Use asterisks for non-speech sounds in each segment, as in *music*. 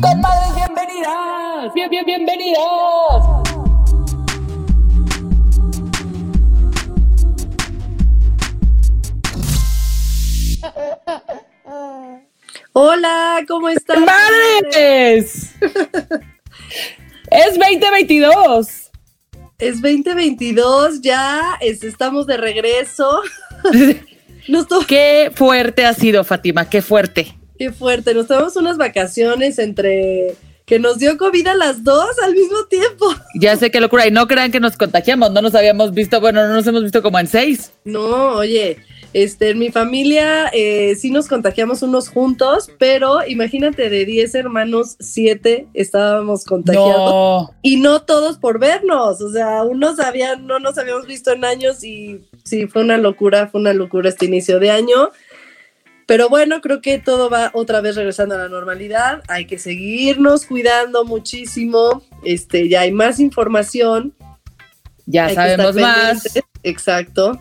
¡Con madres bienvenidas! ¡Bien, bien, bienvenidas! Hola, ¿cómo estás? ¡Madres! es 2022. Es 2022, ya es- estamos de regreso. *laughs* Nos Qué fuerte ha sido, Fátima, qué fuerte. Qué fuerte, nos tomamos unas vacaciones entre que nos dio COVID a las dos al mismo tiempo. *laughs* Ya sé qué locura. Y no crean que nos contagiamos, no nos habíamos visto, bueno, no nos hemos visto como en seis. No, oye, este, en mi familia eh, sí nos contagiamos unos juntos, pero imagínate, de 10 hermanos, 7 estábamos contagiados. No. Y no todos por vernos, o sea, unos habían, no nos habíamos visto en años y sí, fue una locura, fue una locura este inicio de año. Pero bueno, creo que todo va otra vez regresando a la normalidad. Hay que seguirnos cuidando muchísimo. Este, ya hay más información. Ya hay sabemos más. Exacto.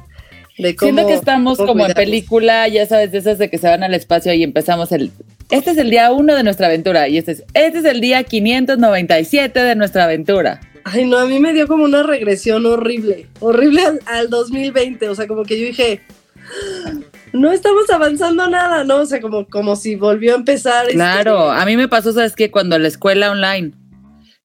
De cómo, Siento que estamos como en película, ya sabes, de esas de que se van al espacio y empezamos el... Este es el día uno de nuestra aventura y este es, este es el día 597 de nuestra aventura. Ay, no, a mí me dio como una regresión horrible, horrible al, al 2020. O sea, como que yo dije, no estamos avanzando nada, ¿no? O sea, como, como si volvió a empezar. este- Claro, a mí me pasó, ¿sabes qué? Cuando la escuela online,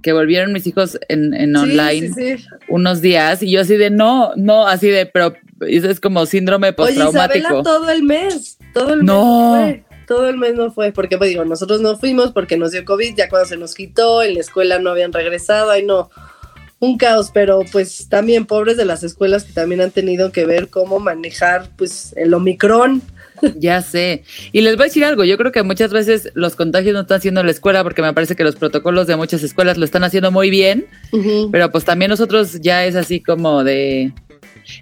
que volvieron mis hijos en, en Sí, online sí, sí. unos días y yo así de no, no, así de, pero eso es como síndrome Oye, Isabela postraumático. todo el mes, todo el No. mes fue. Todo el mes no fue, porque pues digo, nosotros no fuimos porque nos dio COVID, ya cuando se nos quitó, en la escuela no habían regresado, ay no, un caos, pero pues también pobres de las escuelas que también han tenido que ver cómo manejar pues el Omicron. *laughs* Ya sé. Y les voy a decir algo, yo creo que muchas veces los contagios no están haciendo la escuela porque me parece que los protocolos de muchas escuelas lo están haciendo muy bien, pero pues también nosotros ya es así como de,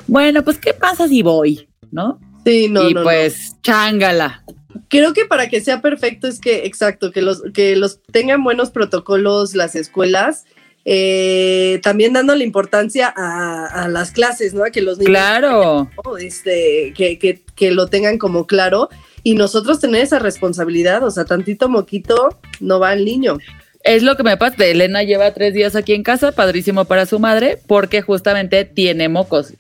bueno, pues ¿qué pasa si voy? ¿No? Sí, no, y no, no. pues chángala. Creo que para que sea perfecto es que, exacto, que los, que los tengan buenos protocolos las escuelas, eh, también dando la importancia a, a las clases, ¿no? A que los niños Claro. ¿no? este, que, que, que lo tengan como claro y nosotros tener esa responsabilidad, o sea, tantito moquito no va al niño. Es lo que me pasa. Elena lleva tres días aquí en casa, padrísimo para su madre, porque justamente tiene mocos.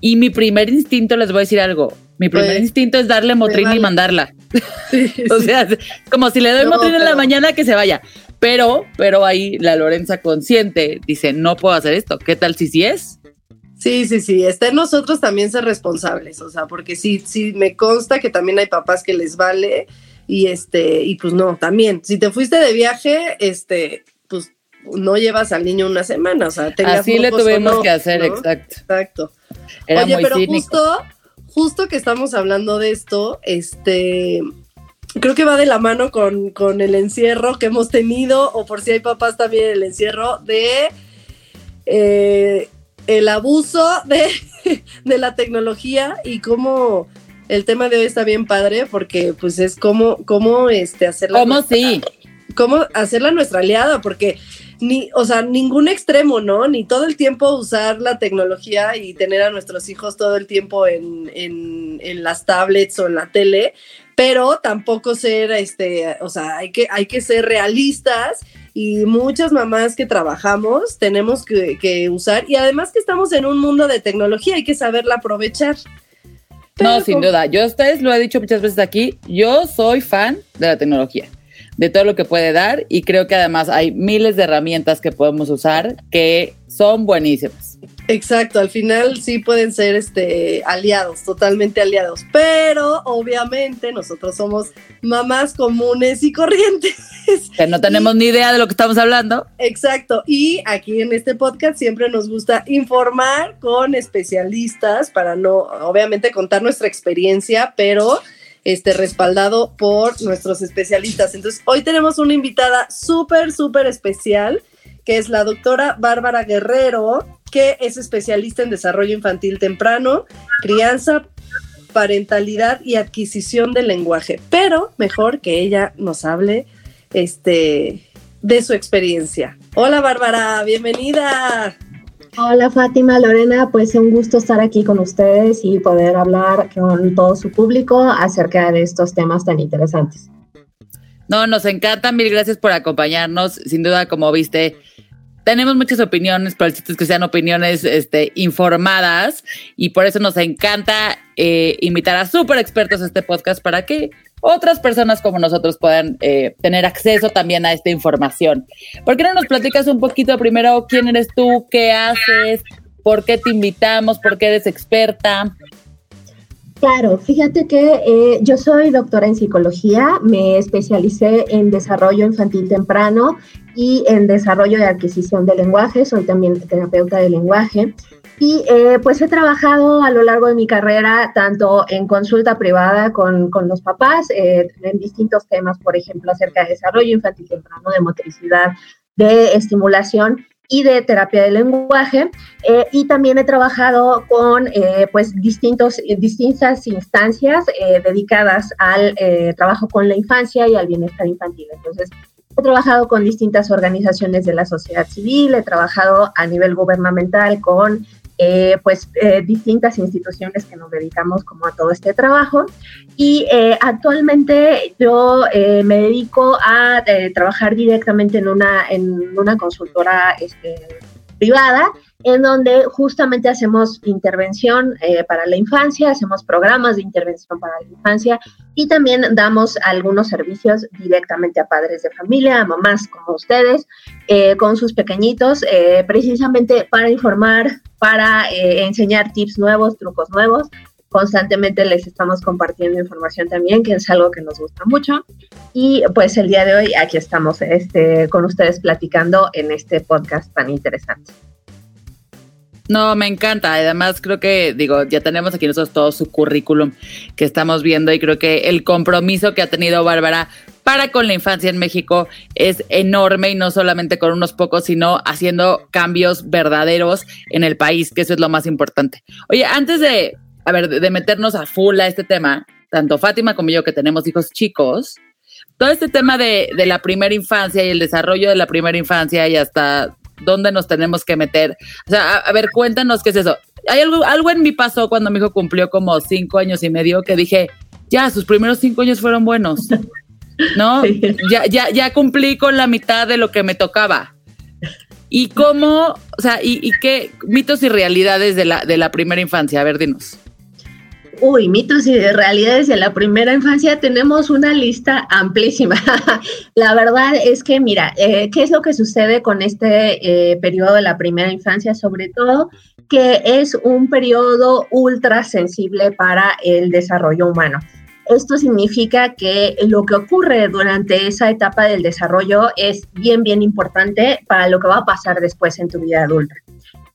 Y mi primer instinto, les voy a decir algo. Mi primer Pues, instinto es darle Motrin vale. y mandarla. *laughs* Sí, *laughs* O sea, como si le doy No, en la mañana que se vaya. Pero, pero ahí la Lorenza consciente dice, no puedo hacer esto. ¿Qué tal si sí es? Sí, sí, sí, está en nosotros también ser responsables, o sea, porque sí, sí, me consta que también hay papás que les vale y este, y pues no, también, si te fuiste de viaje, este, pues no llevas al niño una semana, o sea, Así le tuvimos no, que hacer, ¿no? exacto. Exacto. Era Oye, muy pero cínico. justo, justo que estamos hablando de esto, este, creo que va de la mano con, con el encierro que hemos tenido, o por si hay papás también el encierro de eh, el abuso de, *laughs* de la tecnología y cómo el tema de hoy está bien padre, porque pues es cómo, cómo este, hacerla ¿Cómo nuestra- sí? cómo hacerla nuestra aliada, porque ni, o sea, ningún extremo, ¿no? Ni todo el tiempo usar la tecnología y tener a nuestros hijos todo el tiempo en, en, en las tablets o en la tele, pero tampoco ser, este, o sea, hay que, hay que ser realistas y muchas mamás que trabajamos tenemos que, que usar y además que estamos en un mundo de tecnología, hay que saberla aprovechar. No, sin duda. Yo a ustedes lo he dicho muchas veces aquí. Yo soy fan de la tecnología, de todo lo que puede dar y creo que además hay miles de herramientas que podemos usar que son buenísimas. Exacto, al final sí pueden ser este, aliados, totalmente aliados, pero obviamente nosotros somos mamás comunes y corrientes. Que no tenemos ni idea de lo que estamos hablando. Exacto, y aquí en este podcast siempre nos gusta informar con especialistas para no, obviamente, contar nuestra experiencia, pero este, respaldado por nuestros especialistas. Entonces, hoy tenemos una invitada súper, súper especial, que es la doctora Bárbara Guerrero, que es especialista en desarrollo infantil temprano, crianza, parentalidad y adquisición del lenguaje. Pero mejor que ella nos hable este, de su experiencia. Hola Bárbara, bienvenida. Hola Fátima, Lorena, pues un gusto estar aquí con ustedes y poder hablar con todo su público acerca de estos temas tan interesantes. No, nos encanta, mil gracias por acompañarnos. Sin duda, como viste, tenemos muchas opiniones, pero el chiste es que sean opiniones este, informadas y por eso nos encanta eh, invitar a súper expertos a este podcast para que otras personas como nosotros puedan eh, tener acceso también a esta información. ¿Por qué no nos platicas un poquito primero quién eres tú, qué haces, por qué te invitamos, por qué eres experta? Claro, fíjate que eh, yo soy doctora en psicología, me especialicé en desarrollo infantil temprano y en desarrollo de adquisición de lenguaje, soy también terapeuta de lenguaje. Y eh, pues he trabajado a lo largo de mi carrera tanto en consulta privada con, con los papás, eh, en distintos temas, por ejemplo, acerca de desarrollo infantil temprano, de motricidad, de estimulación, y de terapia del lenguaje eh, y también he trabajado con eh, pues distintos, distintas instancias eh, dedicadas al trabajo con la infancia y al bienestar infantil. Entonces, he trabajado con distintas organizaciones de la sociedad civil, he trabajado a nivel gubernamental con eh, pues eh, distintas instituciones que nos dedicamos como a todo este trabajo. Y eh, actualmente yo me dedico a trabajar directamente en una, en una consultora este, privada en donde justamente hacemos intervención eh, para la infancia, hacemos programas de intervención para la infancia y también damos algunos servicios directamente a padres de familia, a mamás como ustedes, eh, con sus pequeñitos, eh, precisamente para informar, para enseñar tips nuevos, trucos nuevos. Constantemente les estamos compartiendo información también, que es algo que nos gusta mucho. Y pues el día de hoy aquí estamos este, con ustedes platicando en este podcast tan interesante. No, me encanta. Además, creo que, digo, ya tenemos aquí nosotros todo su currículum que estamos viendo y creo que el compromiso que ha tenido Bárbara para con la infancia en México es enorme y no solamente con unos pocos, sino haciendo cambios verdaderos en el país, que eso es lo más importante. Oye, antes de, a ver, de meternos a full a este tema, tanto Fátima como yo que tenemos hijos chicos, todo este tema de, de la primera infancia y el desarrollo de la primera infancia y hasta dónde nos tenemos que meter. O sea, a, ver, cuéntanos qué es eso. Hay algo, algo en mí pasó cuando mi hijo cumplió como cinco años y medio que dije, ya, sus primeros cinco años fueron buenos. ¿No? *laughs* Ya, ya, ya cumplí con la mitad de lo que me tocaba. ¿Y cómo, o sea, y, y qué mitos y realidades de la, de la primera infancia? A ver, dinos. Uy, mitos y realidades de la primera infancia, tenemos una lista amplísima. *laughs* la verdad es que, mira, eh, ¿qué es lo que sucede con este eh, periodo de la primera infancia? Sobre todo que es un periodo ultra sensible para el desarrollo humano. Esto significa que lo que ocurre durante esa etapa del desarrollo es bien, bien importante para lo que va a pasar después en tu vida adulta.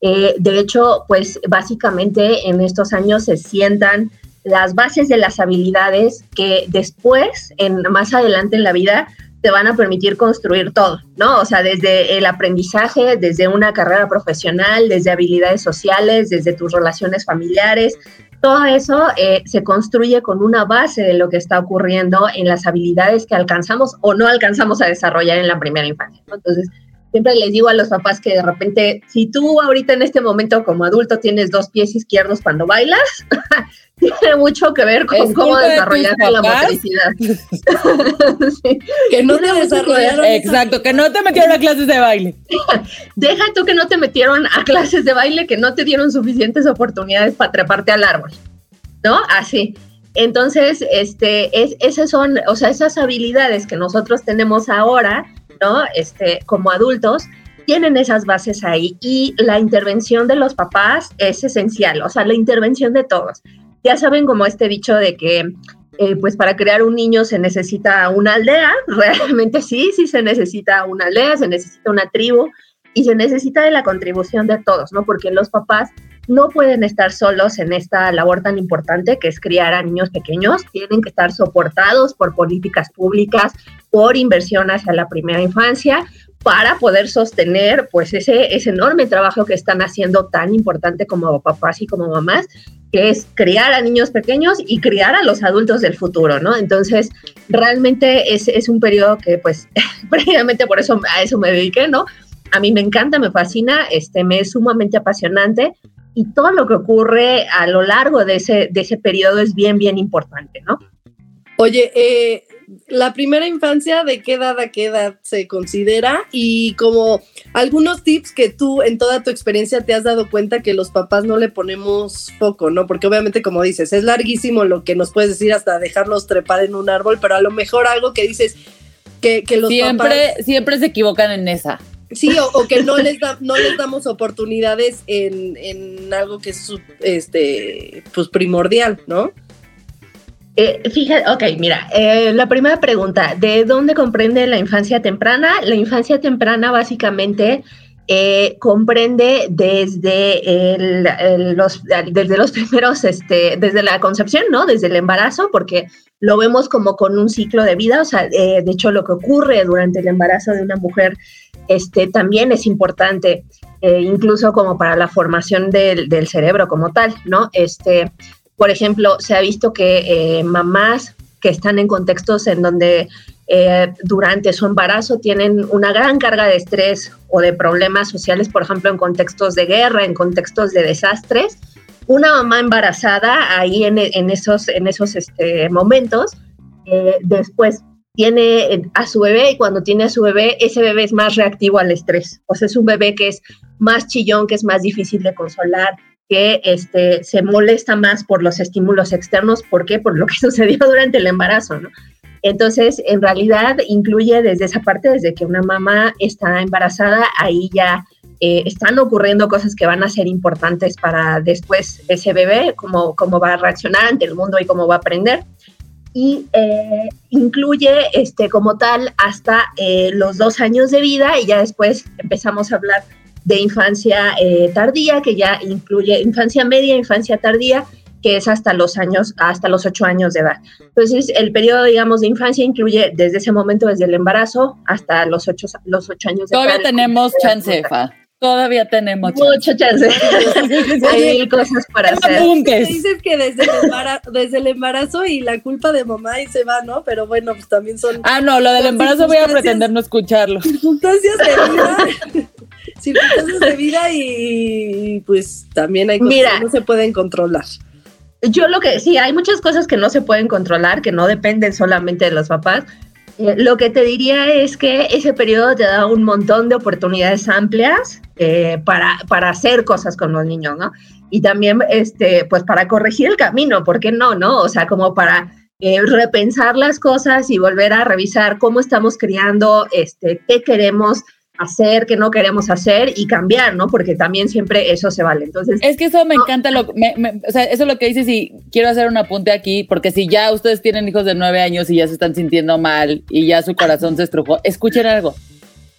Eh, de hecho, pues básicamente en estos años se sientan las bases de las habilidades que después, en, más adelante en la vida, te van a permitir construir todo, ¿no? O sea, desde el aprendizaje, desde una carrera profesional, desde habilidades sociales, desde tus relaciones familiares, todo eso eh, se construye con una base de lo que está ocurriendo en las habilidades que alcanzamos o no alcanzamos a desarrollar en la primera infancia. Entonces, siempre les digo a los papás que de repente, si tú ahorita en este momento como adulto tienes dos pies izquierdos cuando bailas, *laughs* tiene mucho que ver con cómo desarrollaste la motricidad. *laughs* Que no te desarrollaron. Exacto, que no te metieron a clases de baile. *laughs* Deja tú que no te metieron a clases de baile, que no te dieron suficientes oportunidades para treparte al árbol. ¿No? Así. Entonces, este, es, esas son, o sea, esas habilidades que nosotros tenemos ahora, ¿no? Este, como adultos, tienen esas bases ahí y la intervención de los papás es esencial, o sea, la intervención de todos. Ya saben como este dicho de que eh, pues para crear un niño se necesita una aldea, *laughs* realmente sí, sí se necesita una aldea, se necesita una tribu y se necesita de la contribución de todos, ¿no? Porque los papás no pueden estar solos en esta labor tan importante que es criar a niños pequeños, tienen que estar soportados por políticas públicas, por inversión hacia la primera infancia, para poder sostener pues ese, ese enorme trabajo que están haciendo tan importante como papás y como mamás, que es criar a niños pequeños y criar a los adultos del futuro, ¿no? Entonces, realmente es, es un periodo que pues *laughs* previamente por eso a eso me dediqué, ¿no? A mí me encanta, me fascina, este, me es sumamente apasionante y todo lo que ocurre a lo largo de ese, de ese periodo es bien, bien importante, ¿no? Oye, eh, la primera infancia, ¿de qué edad a qué edad se considera? Y como algunos tips que tú en toda tu experiencia te has dado cuenta que los papás no le ponemos foco, ¿no? Porque obviamente, como dices, es larguísimo lo que nos puedes decir hasta dejarlos trepar en un árbol, pero a lo mejor algo que dices que, que los siempre, papás... Siempre se equivocan en esa. Sí, o, que no les, da, no les damos oportunidades en, en algo que es este, pues primordial, ¿no? Eh, fíjate, ok, mira, eh, la primera pregunta, ¿de dónde comprende la infancia temprana? La infancia temprana básicamente eh, comprende desde, el, los, desde los *laughs* primeros, este, desde la concepción, ¿no? Desde el embarazo, porque lo vemos como con un ciclo de vida, o sea, de hecho lo que ocurre durante el embarazo de una mujer este, también es importante, incluso como para la formación del, del cerebro como tal, ¿no? Este, por ejemplo, se ha visto que eh, mamás que están en contextos en donde eh, durante su embarazo tienen una gran carga de estrés o de problemas sociales, por ejemplo, en contextos de guerra, en contextos de desastres, una mamá embarazada ahí en, esos, en esos este, momentos, eh, después tiene a su bebé y cuando tiene a su bebé, ese bebé es más reactivo al estrés. O sea, es un bebé que es más chillón, que es más difícil de consolar, que este, se molesta más por los estímulos externos. ¿Por qué? Por lo que *laughs* sucedió durante el embarazo, ¿no? Entonces, en realidad, incluye desde esa parte, desde que una mamá está embarazada, ahí ya eh, están ocurriendo cosas que van a ser importantes para después ese bebé, cómo, cómo va a reaccionar ante el mundo y cómo va a aprender. Y eh, incluye este, como tal hasta eh, los dos años de vida y ya después empezamos a hablar de infancia eh, tardía, que ya incluye infancia media, infancia tardía, que es hasta los años, hasta los ocho años de edad. Entonces, el periodo, digamos, de infancia incluye desde ese momento, desde el embarazo, hasta los ocho, los ocho años de edad. Todavía tenemos chance, Fa. Todavía tenemos mucho chance. *laughs* Hay cosas para hacer. Dices que desde el, embarazo, desde el embarazo y la culpa de mamá y se va, ¿no? Pero bueno, pues también son. Ah, no, lo del embarazo voy a pretender no escucharlo. Circunstancias de *laughs* vida. circunstancias de vida y pues también hay cosas que no se pueden controlar. Yo lo que sí, hay muchas cosas que no se pueden controlar, que no dependen solamente de los papás. Eh, lo que te diría es que ese periodo te da un montón de oportunidades amplias eh, para, para hacer cosas con los niños, ¿no? Y también, este, pues para corregir el camino, ¿por qué no, no? O sea, como para eh, repensar las cosas y volver a revisar cómo estamos criando, este, qué queremos hacer, qué no queremos hacer y cambiar, ¿no? Porque también siempre eso se vale. Entonces, es que eso me encanta, lo, o sea, eso es lo que dices y quiero hacer un apunte aquí, porque si ya ustedes tienen hijos de nueve años y ya se están sintiendo mal y ya su corazón se estrujó, escuchen algo.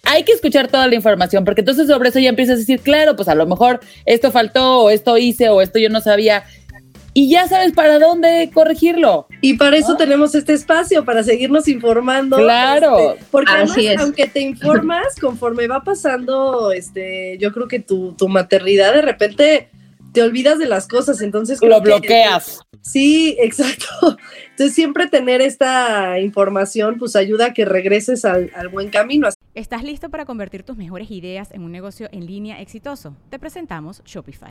Hay que escuchar toda la información, porque entonces sobre eso ya empiezas a decir, claro, pues a lo mejor esto faltó, o esto hice, o esto yo no sabía y ya sabes para dónde corregirlo. Y para eso tenemos este espacio, para seguirnos informando. Claro. Este, porque aunque te informas, *laughs* conforme va pasando, este, yo creo que tu, tu maternidad de repente te olvidas de las cosas, entonces... Lo bloqueas. sí, exacto. Entonces siempre tener esta información pues ayuda a que regreses al, al buen camino. ¿Estás listo para convertir tus mejores ideas en un negocio en línea exitoso? Te presentamos Shopify.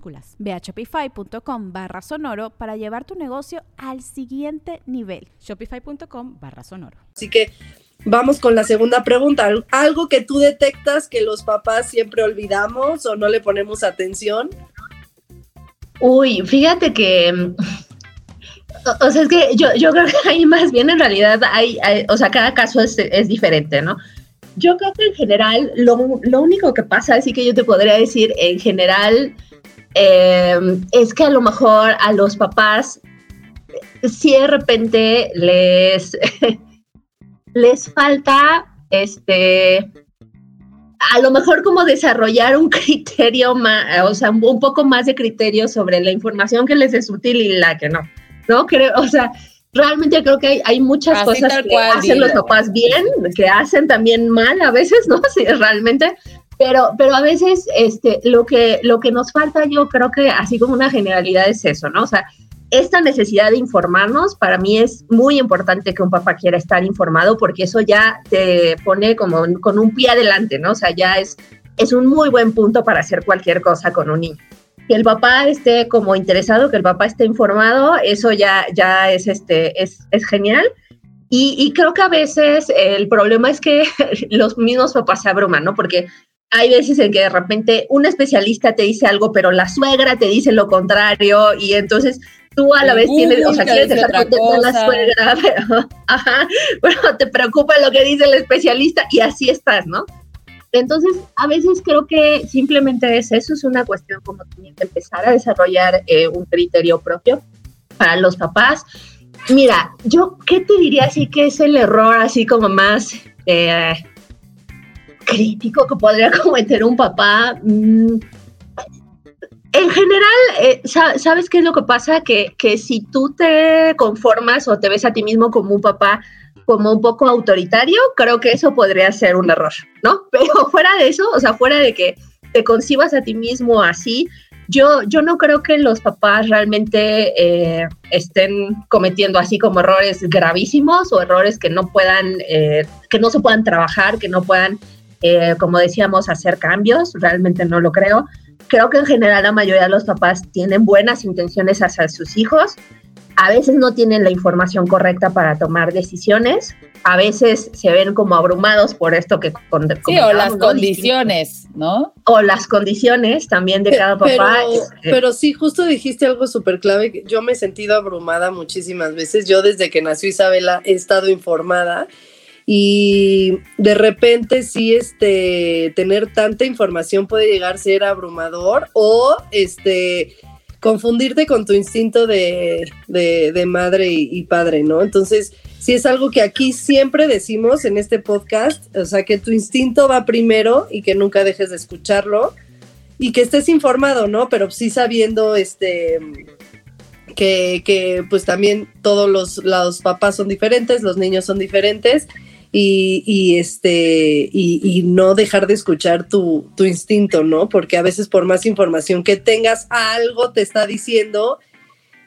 Ve a shopify.com barra sonoro para llevar tu negocio al siguiente nivel. Shopify.com barra sonoro. Así que vamos con la segunda pregunta. ¿Algo que tú detectas que los papás siempre olvidamos o no le ponemos atención? Uy, fíjate que... O sea, es que yo, yo creo que ahí más bien en realidad hay, o sea, cada caso es, es diferente, ¿no? Yo creo que en general lo, lo, único que pasa, así que yo te podría decir, en general, Em, es que a lo mejor a los papás si de repente les, *laughs* les falta este a lo mejor como desarrollar un *laughs* criterio más, o sea, un poco más de criterio sobre la información que les es útil y la que no, ¿no? Creo, o sea, realmente creo que hay, hay muchas cosas que hacen los papás bien, que hacen también mal a veces, ¿no? *laughs* Sí, realmente, pero, pero a veces este, lo, que, lo que nos falta, yo creo que así como una generalidad es eso, ¿no? O sea, esta necesidad de informarnos, para mí es muy importante que un papá quiera estar informado porque eso ya te pone como con un pie adelante, ¿no? O sea, ya es, es un muy buen punto para hacer cualquier cosa con un niño. Que el papá esté como interesado, que el papá esté informado, eso ya, ya es, este, es, es genial. Y, y, creo que a veces el problema es que *laughs* los mismos papás se abruman, ¿no? Porque hay veces en que de repente un especialista te dice algo, pero la suegra te dice lo contrario y entonces tú a la vez tienes, o sea, quieres dejar contenta a la suegra, *laughs* pero, ajá, pero te preocupa lo que dice el especialista y así estás, ¿no? Entonces, a veces creo que simplemente es eso, es una cuestión como de empezar a desarrollar eh, un criterio propio para los papás. Mira, yo, ¿qué te diría así que es el error así como más... Eh, crítico que podría *laughs* cometer un papá. Mm, en general, eh, ¿sabes qué es lo que pasa? Que, que si tú te conformas o te ves a ti mismo como un papá como un poco autoritario, creo que eso podría ser un error, ¿no? *laughs* Pero fuera de eso, o sea, fuera de que te concibas a ti mismo así, yo, yo no creo que los papás realmente eh, estén cometiendo así como errores gravísimos o errores que no puedan, eh, que no se puedan trabajar, que no puedan eh, como decíamos, hacer cambios, realmente no lo creo. Creo que en general la mayoría de los papás tienen buenas intenciones hacia sus hijos, a veces no tienen la información correcta para tomar decisiones, a veces se ven como abrumados por esto que Sí, o las condiciones, ¿no? O las condiciones también de cada papá. Pero, pero sí, justo dijiste algo súper clave, yo me he sentido abrumada muchísimas veces, yo desde que nació Isabela he estado informada y de repente sí este tener tanta información puede llegar a ser abrumador o este confundirte con tu instinto de, madre y, padre, ¿no? Entonces, sí es algo que aquí siempre decimos en este podcast, o sea, que tu instinto va primero y que nunca dejes de escucharlo y que estés informado, ¿no? Pero sí sabiendo este que, que pues también todos los, los papás son diferentes, los niños son diferentes y, este, y, no dejar de escuchar tu, instinto, ¿no? Porque a veces por más información que tengas, algo te está diciendo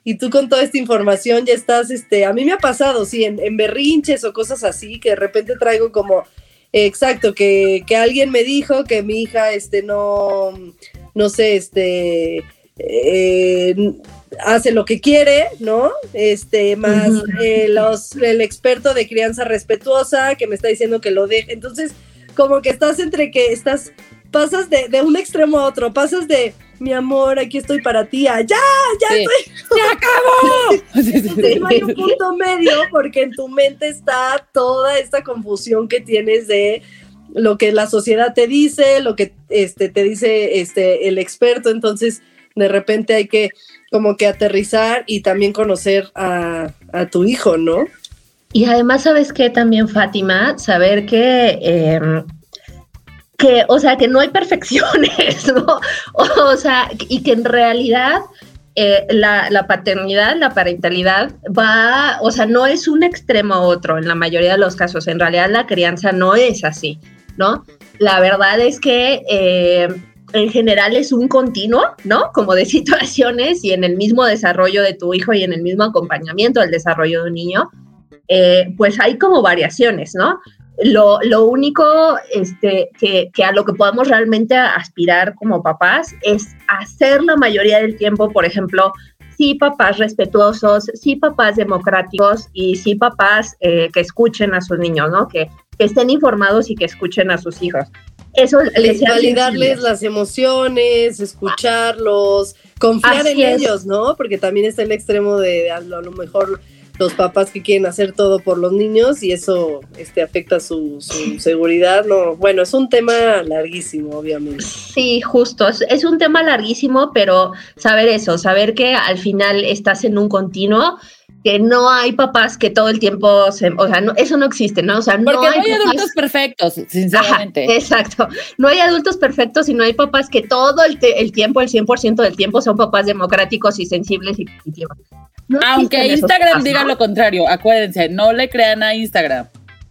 y tú con toda esta información ya estás, este, a mí me ha pasado, sí, en, berrinches o cosas así, que de repente traigo como, exacto, que, que alguien me dijo que mi hija, este, no, no sé, este, eh, hace lo que quiere, ¿no? Este, más eh, los, el experto de crianza respetuosa que me está diciendo que lo deje. Entonces, como que estás entre que estás, pasas de, de un extremo a otro, pasas de mi amor, aquí estoy para ti, ya, ya estoy. *laughs* ¡Se acabó! *laughs* no hay un punto medio porque en tu mente está toda esta confusión que tienes de lo que la sociedad te dice, lo que este, te dice este, el experto, entonces de repente hay que como que aterrizar y también conocer a, tu hijo, ¿no? Y además, ¿sabes qué también, Fátima? Saber que em, que, o sea, que no hay perfecciones, *laughs* ¿no? O sea, y que en realidad eh, la, la, paternidad, la parentalidad va, o sea, no es un extremo a otro en la mayoría de los casos. En realidad la crianza no es así, ¿no? La verdad es que eh, en general es un continuo, ¿no? Como de *laughs* situaciones y en el mismo desarrollo de tu hijo y en el mismo acompañamiento del desarrollo de un niño, eh, pues hay como variaciones, ¿no? Lo, único este, que, a lo que podemos realmente aspirar como papás es hacer la mayoría del tiempo, por ejemplo, sí papás respetuosos, sí papás democráticos y sí papás eh, que escuchen a sus niños, ¿no? Que, estén informados y que escuchen a sus hijos. Eso les validarles las emociones, escucharlos, confiar Así en es. ellos, ¿no? Porque también está el extremo de a lo, a lo mejor los papás que quieren hacer todo por los niños y eso este, afecta su, su, seguridad. No, bueno, es un tema larguísimo, obviamente. Sí, justo. Es, es, un tema larguísimo, pero saber eso, saber que al final estás en un continuo, que no hay papás que todo el tiempo se, o sea, no, eso no existe, ¿no? O sea, Porque no no hay, hay adultos perfectos, sinceramente. Ajá, exacto. No hay adultos perfectos y no hay papás que todo el, te, el tiempo, el 100% del tiempo, son papás democráticos y sensibles y positivos. No Aunque Instagram papás, diga ¿no? lo contrario, acuérdense, no le crean a Instagram.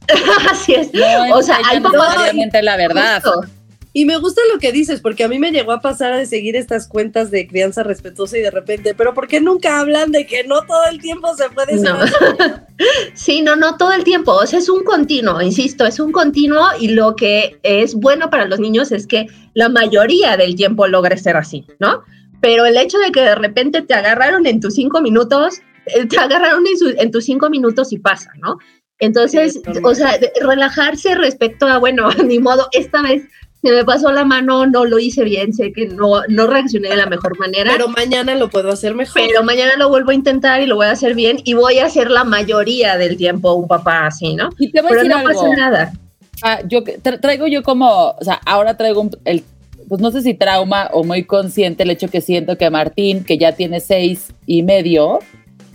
*laughs* Así es. No, o sea, hay papás. La verdad. Justo. Y me gusta lo que dices, porque a mí me llegó a pasar de seguir estas cuentas de crianza respetuosa y de repente, pero ¿por qué nunca hablan de que no todo el tiempo se puede no. *laughs* Sí, no, no todo el tiempo. O sea, es un continuo, insisto, es un continuo y lo que es bueno para los niños es que la mayoría del tiempo logre ser así, ¿no? Pero el hecho de que de repente te agarraron en tus cinco minutos, eh, te agarraron en, su, en tus cinco minutos y pasa, ¿no? Entonces, sí, o sea, relajarse respecto a, bueno, *laughs* ni modo, esta vez se me pasó la mano, no lo hice bien, sé que no, no reaccioné de la mejor manera. Pero mañana lo puedo hacer mejor. Pero mañana lo vuelvo a intentar y lo voy a hacer bien y voy a hacer la mayoría del tiempo un papá así, ¿no? Y te voy Pero a decir no algo. pasa nada. Ah, yo tra traigo yo como, o sea, ahora traigo un, el, pues no sé si trauma o muy consciente el hecho que siento que Martín, que ya tiene seis y medio,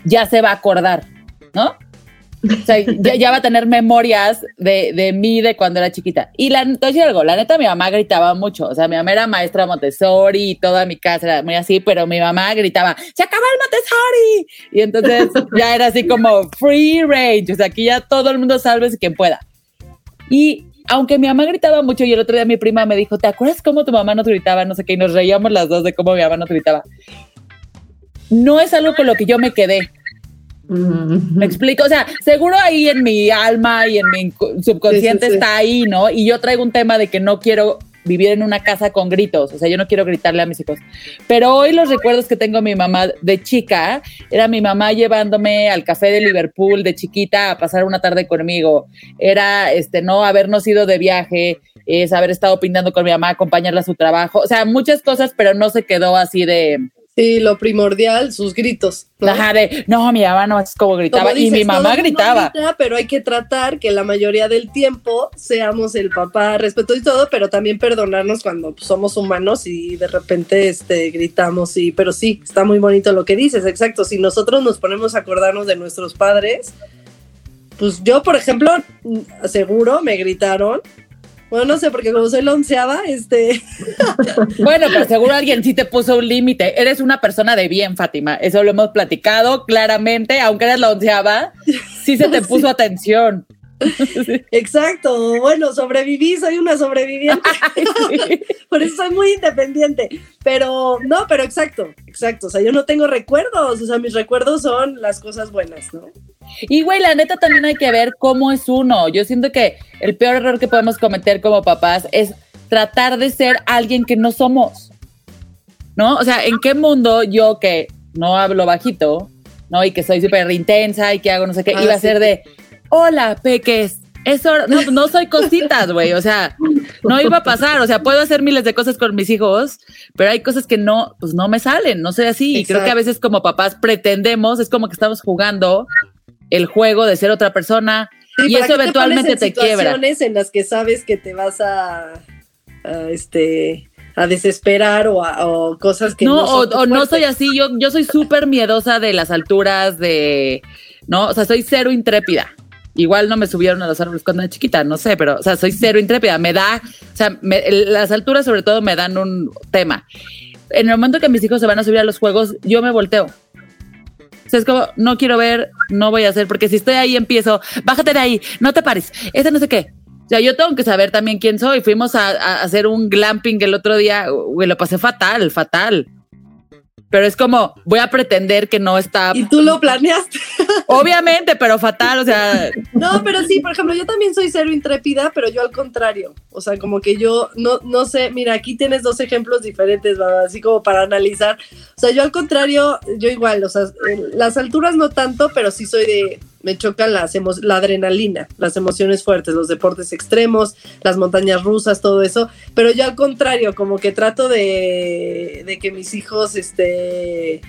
ya se va a acordar, ¿no? O sea, ya, ya, va a tener memorias de, de mí de cuando era chiquita. Y la, te algo, la neta mi mamá gritaba mucho, o sea, mi mamá era maestra Montessori y toda mi casa era muy así, pero mi mamá gritaba, ¡se acabó el Montessori! Y entonces ya era así como free range, o sea, aquí ya todo el mundo salve quien pueda. Y aunque mi mamá gritaba mucho y el otro día mi prima me dijo, ¿te acuerdas cómo tu mamá nos gritaba? No sé qué, y nos reíamos las dos de cómo mi mamá nos gritaba. No es algo con lo que yo me quedé. Me explico, o sea, seguro ahí en mi alma y en mi subconsciente sí, sí, sí. está ahí, ¿no? Y yo traigo un tema de que no quiero vivir en una casa con gritos, o sea, yo no quiero gritarle a mis hijos. Pero hoy los recuerdos que tengo mi mamá de chica, era mi mamá llevándome al café de Liverpool de chiquita a pasar una tarde conmigo. Era, este, no habernos ido de viaje, es haber estado pintando con mi mamá, acompañarla a su trabajo, o sea, muchas cosas, pero no se quedó así de Sí, lo primordial, sus gritos. ¿no? Ajá, de, no, mi mamá no es como gritaba. Como dices, y mi mamá gritaba. Grita, pero hay que tratar que la mayoría del tiempo seamos el papá respeto y todo, pero también perdonarnos cuando pues, somos humanos y de repente este, gritamos. Y, pero sí, está muy bonito lo que dices, exacto. Si nosotros nos ponemos a acordarnos de nuestros padres, pues yo, por ejemplo, seguro me gritaron bueno, no sé, porque como soy la onceava, este. *laughs* bueno, pero seguro alguien sí te puso un límite. Eres una persona de bien, Fátima. Eso lo hemos platicado claramente. Aunque eres la onceava, sí se te *laughs* puso sí. atención. *laughs* Exacto. Bueno, sobreviví, soy una sobreviviente. *laughs* Sí. *laughs* Por eso soy muy independiente. Pero, no, pero exacto, exacto. O sea, yo no tengo recuerdos. O sea, mis recuerdos son las cosas buenas, ¿no? Y güey, la neta también hay que ver cómo es uno. Yo siento que el peor error que podemos cometer como papás es tratar de ser alguien que no somos. ¿No? O sea, ¿en qué mundo yo que no hablo bajito, ¿no? Y que soy súper intensa y que hago no sé qué, ah, iba a ser de, hola, peques, eso no, no soy cositas, güey. O sea, no iba a pasar. O sea, puedo hacer miles de cosas con mis hijos, pero hay cosas que no, pues no me salen. No soy así. Exacto. Y creo que a veces como papás pretendemos, es como que estamos jugando el juego de ser otra persona sí, y eso eventualmente te, te quiebra. en las que sabes que te vas a, a este a desesperar o, a, o cosas que no, no o, o no soy así yo yo soy súper miedosa de las alturas de no o sea soy cero intrépida igual no me subieron a los árboles cuando era chiquita, no sé, pero, o sea, soy cero intrépida. Me da, o sea, las alturas sobre todo me dan un tema. En el momento que mis hijos se van a subir a los juegos, yo me volteo. O sea, es como, no quiero ver, no voy a hacer, porque si estoy ahí empiezo, bájate de ahí, no te pares, ese no sé qué. O sea, yo tengo que saber también quién soy. Fuimos a, a hacer un glamping el otro día, güey, lo pasé fatal, fatal pero es como, voy a pretender que no está. Y tú lo planeaste. *laughs* Obviamente, pero fatal, o sea. No, pero sí, por ejemplo, yo también soy cero intrépida, pero yo al contrario. O sea, como que yo no, no sé, mira, aquí tienes dos ejemplos diferentes, así como para analizar. O sea, yo al contrario, yo igual, o sea, las alturas no tanto, pero sí soy de, me chocan las la adrenalina, las emociones fuertes, los deportes extremos, las montañas rusas, todo eso. Pero yo al contrario, como que trato de, de que mis hijos, este,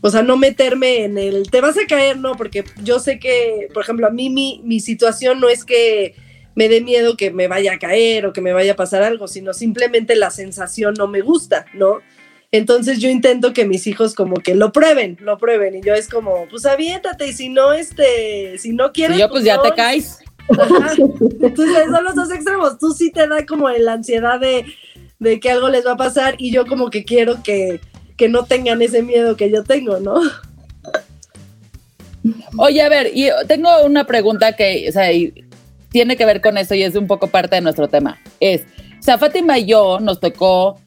o sea, no meterme en el, te vas a caer, no, porque yo sé que, por ejemplo, a mí mi, mi situación no es que me dé miedo que me vaya a caer o que me vaya a pasar algo, sino simplemente la sensación no me gusta, ¿no? Entonces yo intento que mis hijos como que lo prueben, lo prueben. Y yo es como, pues aviéntate, y si no, este, si no quieres. yo, pues, ya te caes. Entonces son los dos extremos. Tú sí te da como la ansiedad de, de, que algo les va a pasar y yo como que quiero que, que no tengan ese miedo que yo tengo, ¿no? Oye, a ver, y tengo una pregunta que, o sea, tiene que ver con eso y es un poco parte de nuestro tema. Es, o sea, Fátima y yo nos tocó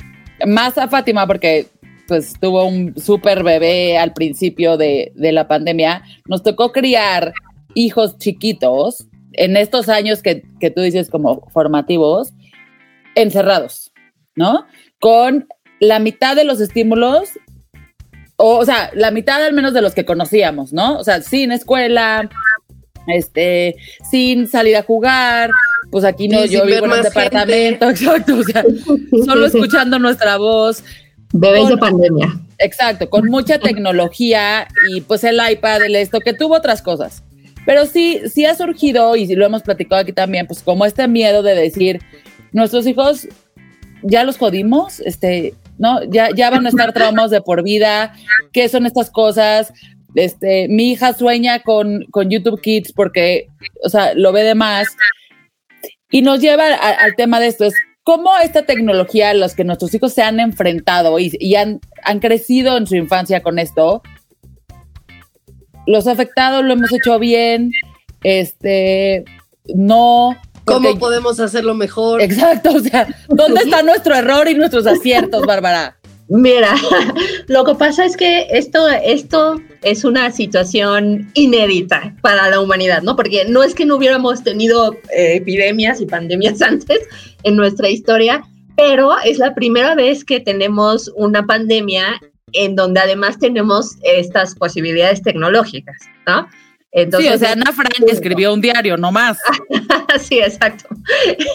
más a Fátima porque pues tuvo un súper bebé al principio de, la pandemia, nos tocó criar hijos chiquitos en estos años que, tú dices como formativos, encerrados, ¿no? Con la mitad de los estímulos, o, o, sea, la mitad al menos de los que conocíamos, ¿no? O sea, sin escuela, este, sin salir a jugar, pues aquí no, yo vivo en un departamento, *laughs* exacto, o sea, *laughs* solo escuchando nuestra voz. Bebés de pandemia. Exacto, con mucha tecnología y pues el iPad, el esto, que tuvo otras cosas. Pero sí, sí ha surgido, y lo hemos platicado aquí también, pues como este miedo de decir, nuestros hijos ya los jodimos, este, ¿no? Ya, ya van a estar traumas de por vida, ¿qué son estas cosas? Este, mi hija sueña con, con YouTube Kids porque, o sea, lo ve de más. Y nos lleva al tema de esto, es cómo esta tecnología, a los que nuestros hijos se han enfrentado y, han, han, crecido en su infancia con esto, los ha afectado, lo hemos hecho bien, este, no. ¿Cómo podemos hacerlo mejor? Exacto, o sea, ¿dónde *laughs* está nuestro error y nuestros aciertos, Bárbara? Mira, *laughs* lo que pasa es que esto, esto es una situación inédita para la humanidad, ¿no? Porque no es que no hubiéramos tenido eh, epidemias y pandemias *laughs* antes en nuestra historia, pero es la primera vez que tenemos una pandemia en donde además tenemos estas posibilidades tecnológicas, ¿no? Entonces, sí, o sea, Ana Frank *laughs* escribió un diario, no más. sí, exacto.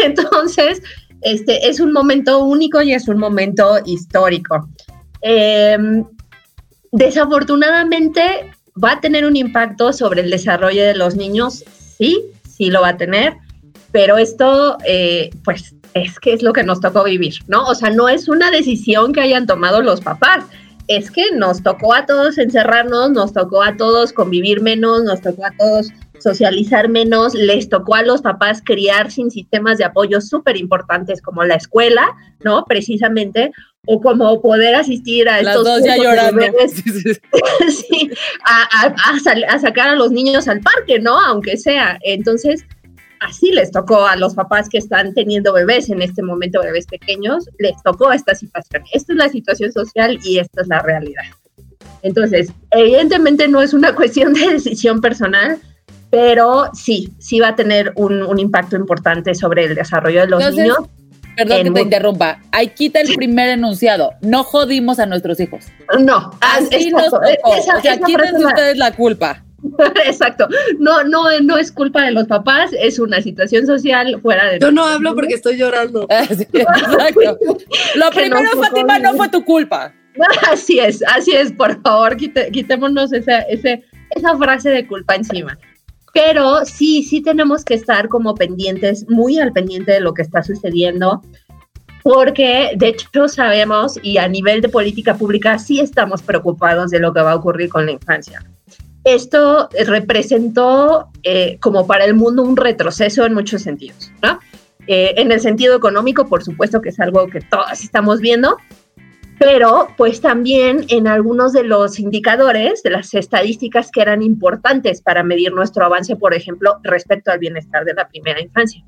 Entonces, este, es un momento único y es un momento histórico. Em, desafortunadamente va a tener un impacto sobre el desarrollo de los niños, sí, sí lo va a tener, pero esto, eh, pues, es que es lo que nos tocó vivir, ¿no? O sea, no es una decisión que hayan tomado los papás, es que nos tocó a todos encerrarnos, nos tocó a todos convivir menos, nos tocó a todos socializar menos, les tocó a los papás criar sin sistemas de apoyo súper importantes como la escuela, ¿no? Precisamente, o como poder asistir a estos... Dos ya llorando. *laughs* *laughs* sí, a, a, sacar a los niños al parque, ¿no? Aunque sea. Entonces, así les tocó a los papás que están teniendo bebés en este momento, bebés pequeños, les tocó esta situación. Esta es la situación social y esta es la realidad. Entonces, evidentemente no es una *laughs* cuestión de decisión personal, pero sí, sí va a tener un, impacto importante sobre el desarrollo de los niños. Perdón que te interrumpa. Ahí quita el primer enunciado. No jodimos a nuestros hijos. No, así nos tocó. o sea, quítense ustedes la culpa. *laughs* Exacto. No, no, no es culpa de los papás, es una situación social fuera de. Yo no hablo porque estoy llorando. *laughs* exacto. *laughs* Lo primero, Fátima, no fue tu culpa. Así es, así es. Por favor, quitémonos esa, esa frase de culpa encima. Pero sí, sí tenemos que estar como pendientes, muy al pendiente de lo que está sucediendo, porque de hecho sabemos y a nivel de política pública sí estamos preocupados de lo que va a ocurrir con la infancia. esto representó eh, como para el mundo un retroceso en muchos sentidos, ¿no? Eh, en el sentido económico, por supuesto que es algo que todos estamos viendo, pero pues también en algunos de los indicadores, de las estadísticas que eran importantes para medir nuestro avance, por ejemplo, respecto al bienestar de la primera infancia.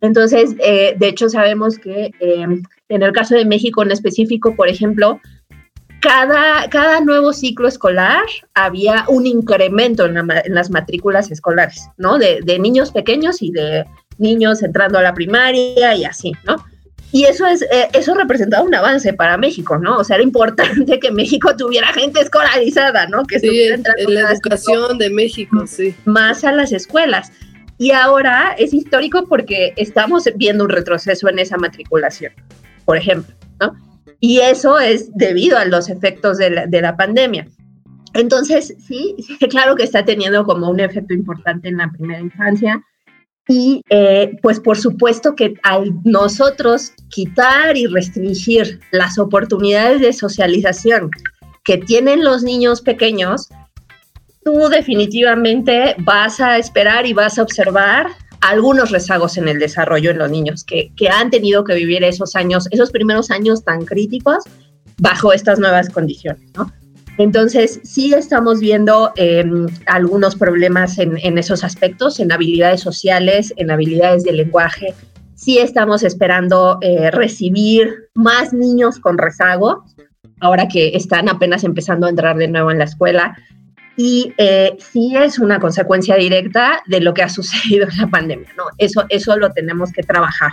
Entonces, eh, de hecho, sabemos que en el caso de México en específico, por ejemplo, cada, cada nuevo ciclo escolar había un incremento en, las matrículas escolares, ¿no? De, niños pequeños y de niños entrando a la primaria y así, ¿no? Y eso, es, eh, eso representaba un avance para México, ¿no? O sea, era importante que México tuviera gente escolarizada, ¿no? Que sí, en la educación de México, sí. Más a las escuelas. Y ahora es histórico porque estamos viendo un retroceso en esa matriculación, por ejemplo, ¿no? Y eso es debido a los efectos de la, pandemia. Entonces, sí, *laughs* claro que está teniendo como un efecto importante en la primera infancia. Y eh, pues por supuesto que al nosotros quitar y restringir las oportunidades de socialización que tienen los niños pequeños, tú definitivamente vas a esperar y vas a observar algunos rezagos en el desarrollo en los niños que, han tenido que vivir esos años, esos primeros años tan críticos bajo estas nuevas condiciones, ¿no? Entonces, sí estamos viendo em, algunos problemas en, esos aspectos, en habilidades sociales, en habilidades de lenguaje. Sí estamos esperando eh, recibir más niños con rezago, ahora que están apenas empezando a entrar de nuevo en la escuela y eh, sí es una consecuencia directa de lo que ha *laughs* sucedido en la pandemia, ¿no? Eso, eso lo tenemos que trabajar.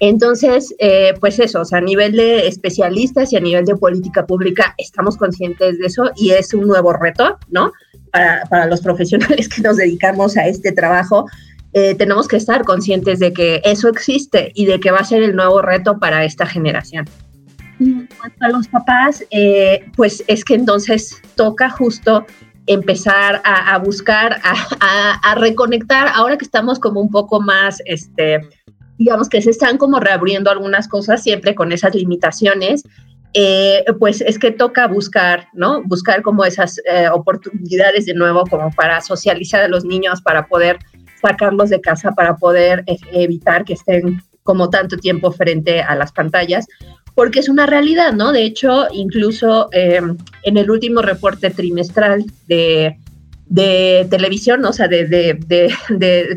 Entonces, eh, pues eso, o sea, a nivel de especialistas y a nivel de política pública estamos conscientes de eso y es un nuevo reto, ¿no? Para, para los profesionales *laughs* que nos dedicamos a este trabajo, eh, tenemos que estar conscientes de que eso existe y de que va a ser el nuevo reto para esta generación. Y en cuanto a los papás, pues es que entonces toca justo empezar a, buscar, a, reconectar, ahora que estamos como un poco más, este, digamos que se están como reabriendo algunas cosas siempre con esas limitaciones, eh, pues es que toca buscar, ¿no? Buscar como esas eh, oportunidades de nuevo como para socializar a los niños, para poder sacarlos de casa, para poder eh, evitar que estén como tanto tiempo frente a las pantallas porque es una realidad, ¿no? De hecho, incluso eh, en el último reporte trimestral de, televisión, o sea, de,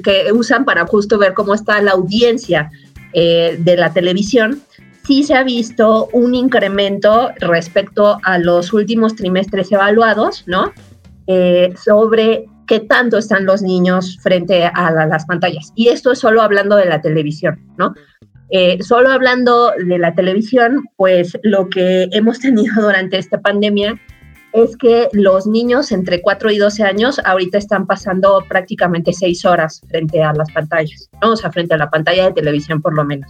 que usan para justo ver cómo está la audiencia eh, de la televisión, sí se ha visto un incremento respecto a los últimos trimestres evaluados, ¿no? Eh, sobre qué tanto están los niños frente a las pantallas. Y esto es solo hablando de la televisión, ¿no? Eh, solo hablando de la televisión, pues lo que hemos tenido *laughs* durante esta pandemia es que los niños entre 4 y 12 años ahorita están pasando prácticamente 6 horas frente a las pantallas, ¿no? o sea, frente a la pantalla de televisión por lo menos.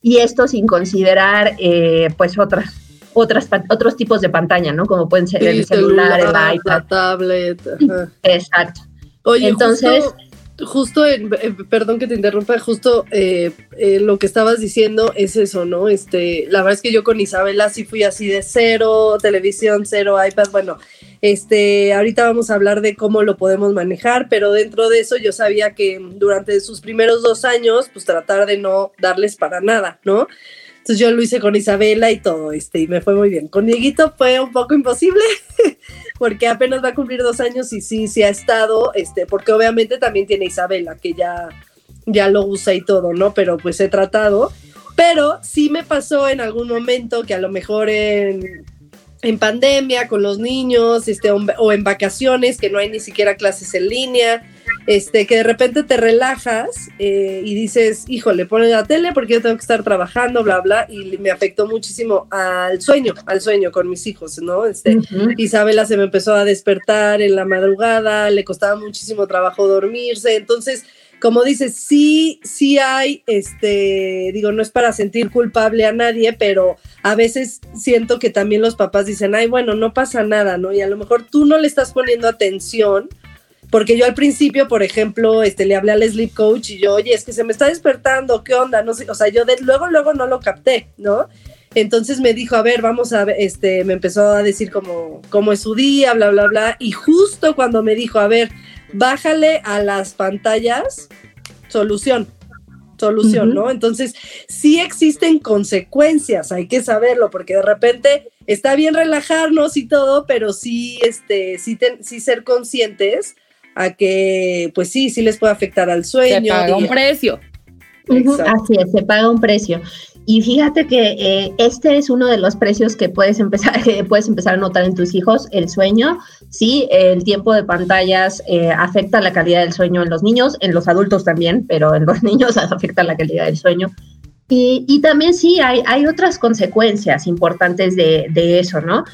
Y esto sin considerar, eh, pues, otras, otras, otros tipos de pantalla, ¿no? Como pueden ser el celular, el iPad. La tablet. Exacto. Oye, entonces justo, en, perdón que te interrumpa, justo eh, eh, lo que estabas diciendo es eso, ¿no? Este, la verdad es que yo con Isabela sí fui así de cero, televisión, cero, iPad, bueno, este, ahorita vamos a hablar de cómo lo podemos manejar, pero dentro de eso yo sabía que durante sus primeros dos años, pues tratar de no darles para nada, ¿no? Entonces yo lo hice con Isabela y todo, este, y me fue muy bien. Con Dieguito fue un poco imposible, *laughs* porque apenas va a cumplir dos años y sí, sí ha estado, este, porque obviamente también tiene Isabela, que ya, ya lo usa y todo, ¿no? Pero pues he tratado. Pero sí me pasó en algún momento que a lo mejor en, en pandemia con los niños, este, o en vacaciones, que no hay ni siquiera clases en línea, este, que de repente te relajas eh, y dices, híjole, ponen la tele porque yo tengo que estar trabajando, bla, bla, y me afectó muchísimo al sueño, al sueño con mis hijos, ¿no? Este, Isabela se me empezó a despertar en la madrugada, le costaba muchísimo trabajo dormirse, entonces, como dices, sí, sí hay, este, digo, no es para sentir culpable a nadie, pero a veces siento que también los papás dicen, ay, bueno, no pasa nada, ¿no? Y a lo mejor tú no le estás poniendo atención porque yo al principio, por ejemplo, este, le hablé al sleep coach y yo, oye, es que se me está despertando, ¿qué onda? No sé, o sea, yo de, luego, luego no lo capté, ¿no? Entonces me dijo, a ver, vamos a ver, este, me empezó a decir como, cómo es su día, bla, bla, bla. Y justo cuando me dijo, a ver, bájale a las pantallas, solución solución, ¿no? Entonces, sí existen consecuencias, hay que saberlo, porque de repente está bien relajarnos y todo, pero sí, este, sí, sí ser conscientes a que, pues sí, sí les puede afectar al sueño. Se paga un precio. Así es, se paga un precio. Y fíjate que eh, este es uno de los precios que puedes empezar, *laughs* que puedes empezar a notar en tus hijos, el sueño. Sí, el tiempo de pantallas eh, afecta la calidad del sueño en los niños, en los adultos también, pero en los *laughs* niños afecta la calidad del sueño. Y, y también sí, hay, hay, otras consecuencias importantes de, de eso, ¿no?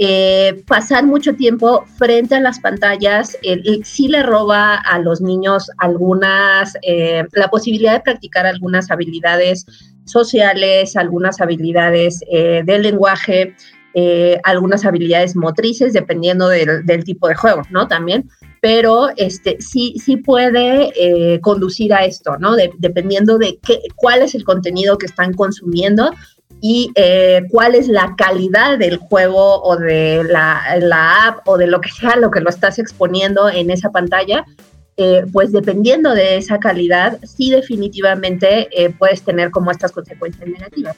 Eh, pasar mucho tiempo frente a las pantallas sí le roba a los niños algunas, eh, la posibilidad de practicar algunas habilidades sociales, algunas habilidades eh, del lenguaje, algunas habilidades motrices, dependiendo del, tipo de juego, ¿no? También, pero este, sí, sí puede conducir a esto, ¿no? dependiendo de qué, cuál es el contenido que están consumiendo, y eh, cuál es la calidad del juego o de la, app o de lo que sea lo que lo estás exponiendo en esa pantalla, eh, pues dependiendo de esa calidad, sí definitivamente eh, puedes tener como estas consecuencias negativas.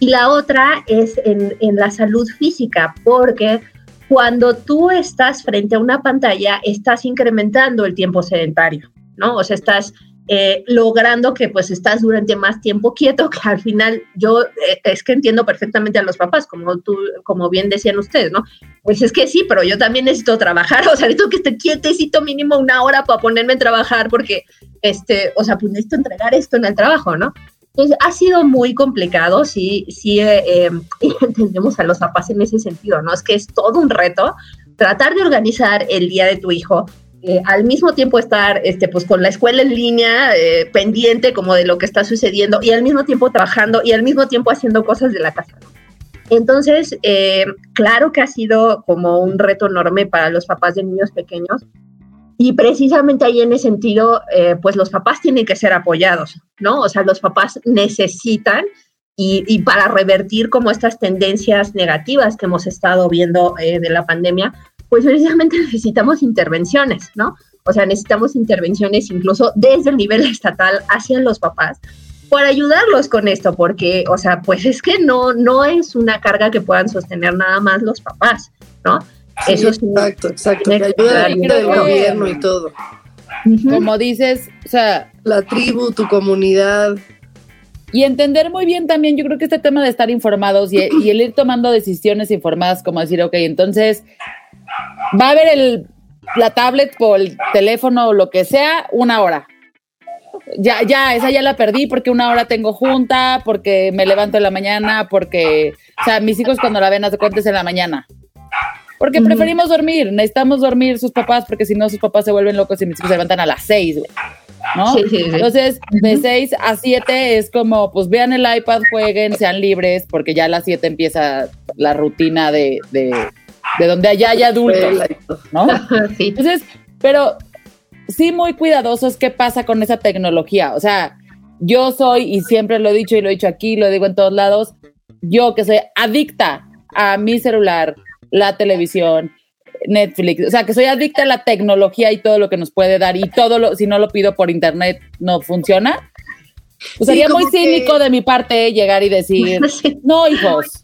Y la otra es en, en la salud física, porque cuando tú estás frente a una pantalla, estás incrementando el tiempo sedentario, ¿no? O sea, estás eh, logrando que pues estás durante más tiempo quieto, *laughs* que al final yo eh, es que entiendo perfectamente a los papás, como tú, como bien decían ustedes, ¿no? Pues es que sí, pero yo también necesito trabajar, *laughs* o sea, necesito que esté quietecito mínimo una hora para ponerme a trabajar porque, este, o sea, pues necesito entregar esto en el trabajo, ¿no? Entonces, ha sido muy complicado, sí, sí eh, *laughs* entendemos a los papás en ese sentido, ¿no? Es que es todo un reto tratar de organizar el día de tu hijo, eh, al mismo tiempo estar este, pues, con la escuela en línea, eh, pendiente como de lo que está sucediendo y al mismo tiempo trabajando y al mismo tiempo haciendo cosas de la casa. Entonces, eh, claro que ha sido como un reto enorme para los papás de niños pequeños y precisamente ahí en ese sentido, pues los papás tienen que ser apoyados, ¿no? O sea, los papás necesitan y, y, para revertir como estas tendencias negativas que hemos estado viendo de la pandemia, pues precisamente *laughs* necesitamos intervenciones, ¿no? O sea, necesitamos intervenciones incluso desde el nivel estatal hacia los papás para ayudarlos con esto, porque, o sea, pues es que no, no es una carga que puedan sostener nada más los papás, ¿no? Eso es exacto, exacto, que ayuda del gobierno y todo. Como dices, o sea, la tribu, tu comunidad. Y entender muy bien también, yo creo que este tema de estar informados y, y el ir tomando decisiones informadas, como decir, ok, entonces va a ver el, la tablet o el teléfono o lo que sea una hora. Ya, ya, esa ya la perdí porque una hora tengo junta, porque me levanto en la mañana, porque, o sea, mis hijos cuando la ven, hace cuentas en la mañana. Porque preferimos dormir, necesitamos dormir sus papás, porque si no, sus papás se vuelven locos y mis hijos se levantan a las seis, ¿no? Entonces, de seis a siete es como, pues vean el iPad, jueguen, sean libres, porque ya a las siete empieza la rutina de de donde allá hay adultos, ¿no? *laughs* sí. Entonces, pero sí muy cuidadosos qué pasa con esa tecnología. O sea, yo soy, y siempre lo he dicho y lo he dicho aquí, lo digo en todos lados, yo que soy adicta a mi celular, la televisión, Netflix, o sea, que soy adicta a la tecnología y todo lo que nos puede dar y todo lo, si no lo pido por internet, no funciona. Pues sería muy cínico de mi parte llegar y decir, *laughs* no, hijos,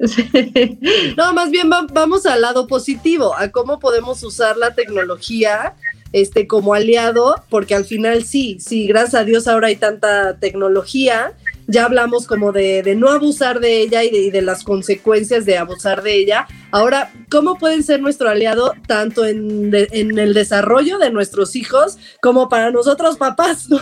*laughs* no, más bien vamos al lado positivo, a cómo podemos usar la tecnología este, como aliado, porque al final sí, sí, gracias a Dios ahora hay tanta tecnología, ya hablamos como de, de no abusar de ella y de, y de, las consecuencias de abusar de ella. Ahora, ¿cómo pueden ser nuestro aliado tanto en, de, en el desarrollo de nuestros hijos como para nosotros papás, *laughs* ¿no?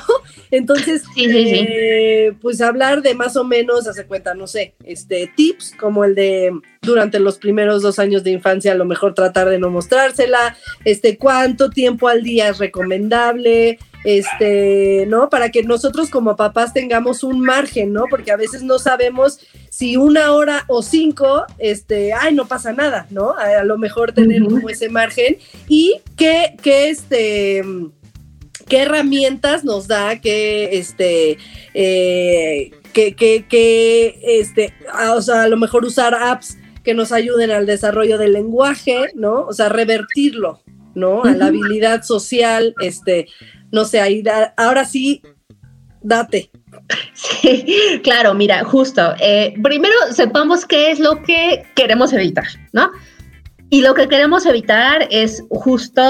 Entonces, sí, sí, eh, pues hablar de más o menos, hace cuenta, no sé, este, tips como el de durante los primeros dos años de infancia a lo mejor tratar de no mostrársela, este, cuánto tiempo al día es recomendable, este, ¿no? Para que nosotros como papás tengamos un margen, ¿no? Porque a veces no sabemos si una hora o cinco, este, ay, no pasa nada, ¿no? A, a lo mejor tener como ese margen y que, que este qué herramientas nos da, que este, eh, que, que, que, este, o sea, a lo mejor usar apps que nos ayuden al desarrollo del lenguaje, ¿no? O sea, revertirlo, ¿no? A la habilidad social, este, no sé, ahí ahora sí, date. Sí, claro, mira, justo. Eh, primero sepamos qué es lo que queremos evitar, ¿no? Y lo que queremos evitar es justo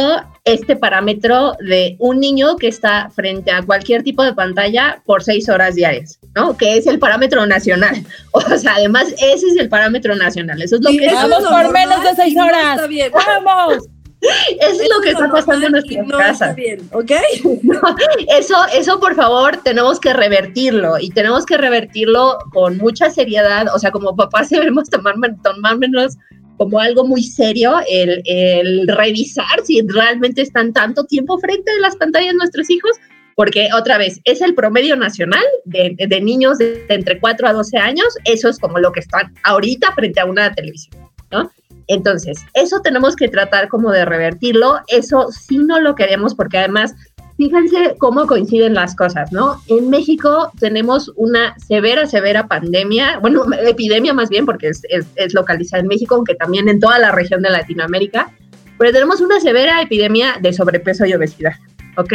este parámetro de un niño que está frente a cualquier tipo de pantalla por seis horas diarias, ¿no? Que es el parámetro nacional. *laughs* O sea, además, ese es el parámetro nacional. Eso es lo que... Vamos por menos de seis horas. ¡Vamos! *laughs* Es lo que está pasando en nuestra no casa. Está bien, ¿ok? *laughs* eso, eso, por favor, tenemos que revertirlo y tenemos que revertirlo con mucha seriedad. O sea, como papás *laughs* debemos tomar, tomármenos como algo muy serio el, el, revisar si realmente están tanto tiempo frente a las pantallas nuestros hijos, porque otra vez, es el promedio nacional de, de niños de, de entre 4 a 12 años, eso es como lo que están ahorita frente a una televisión, ¿no? Entonces, eso tenemos que tratar como de revertirlo. Eso sí no lo queremos porque además, fíjense cómo coinciden las cosas, ¿no? En México tenemos una severa, severa pandemia, bueno, *laughs* epidemia más bien porque es, es, es localizada en México, aunque también en toda la región de Latinoamérica, pero tenemos una severa epidemia de sobrepeso y obesidad, ¿ok?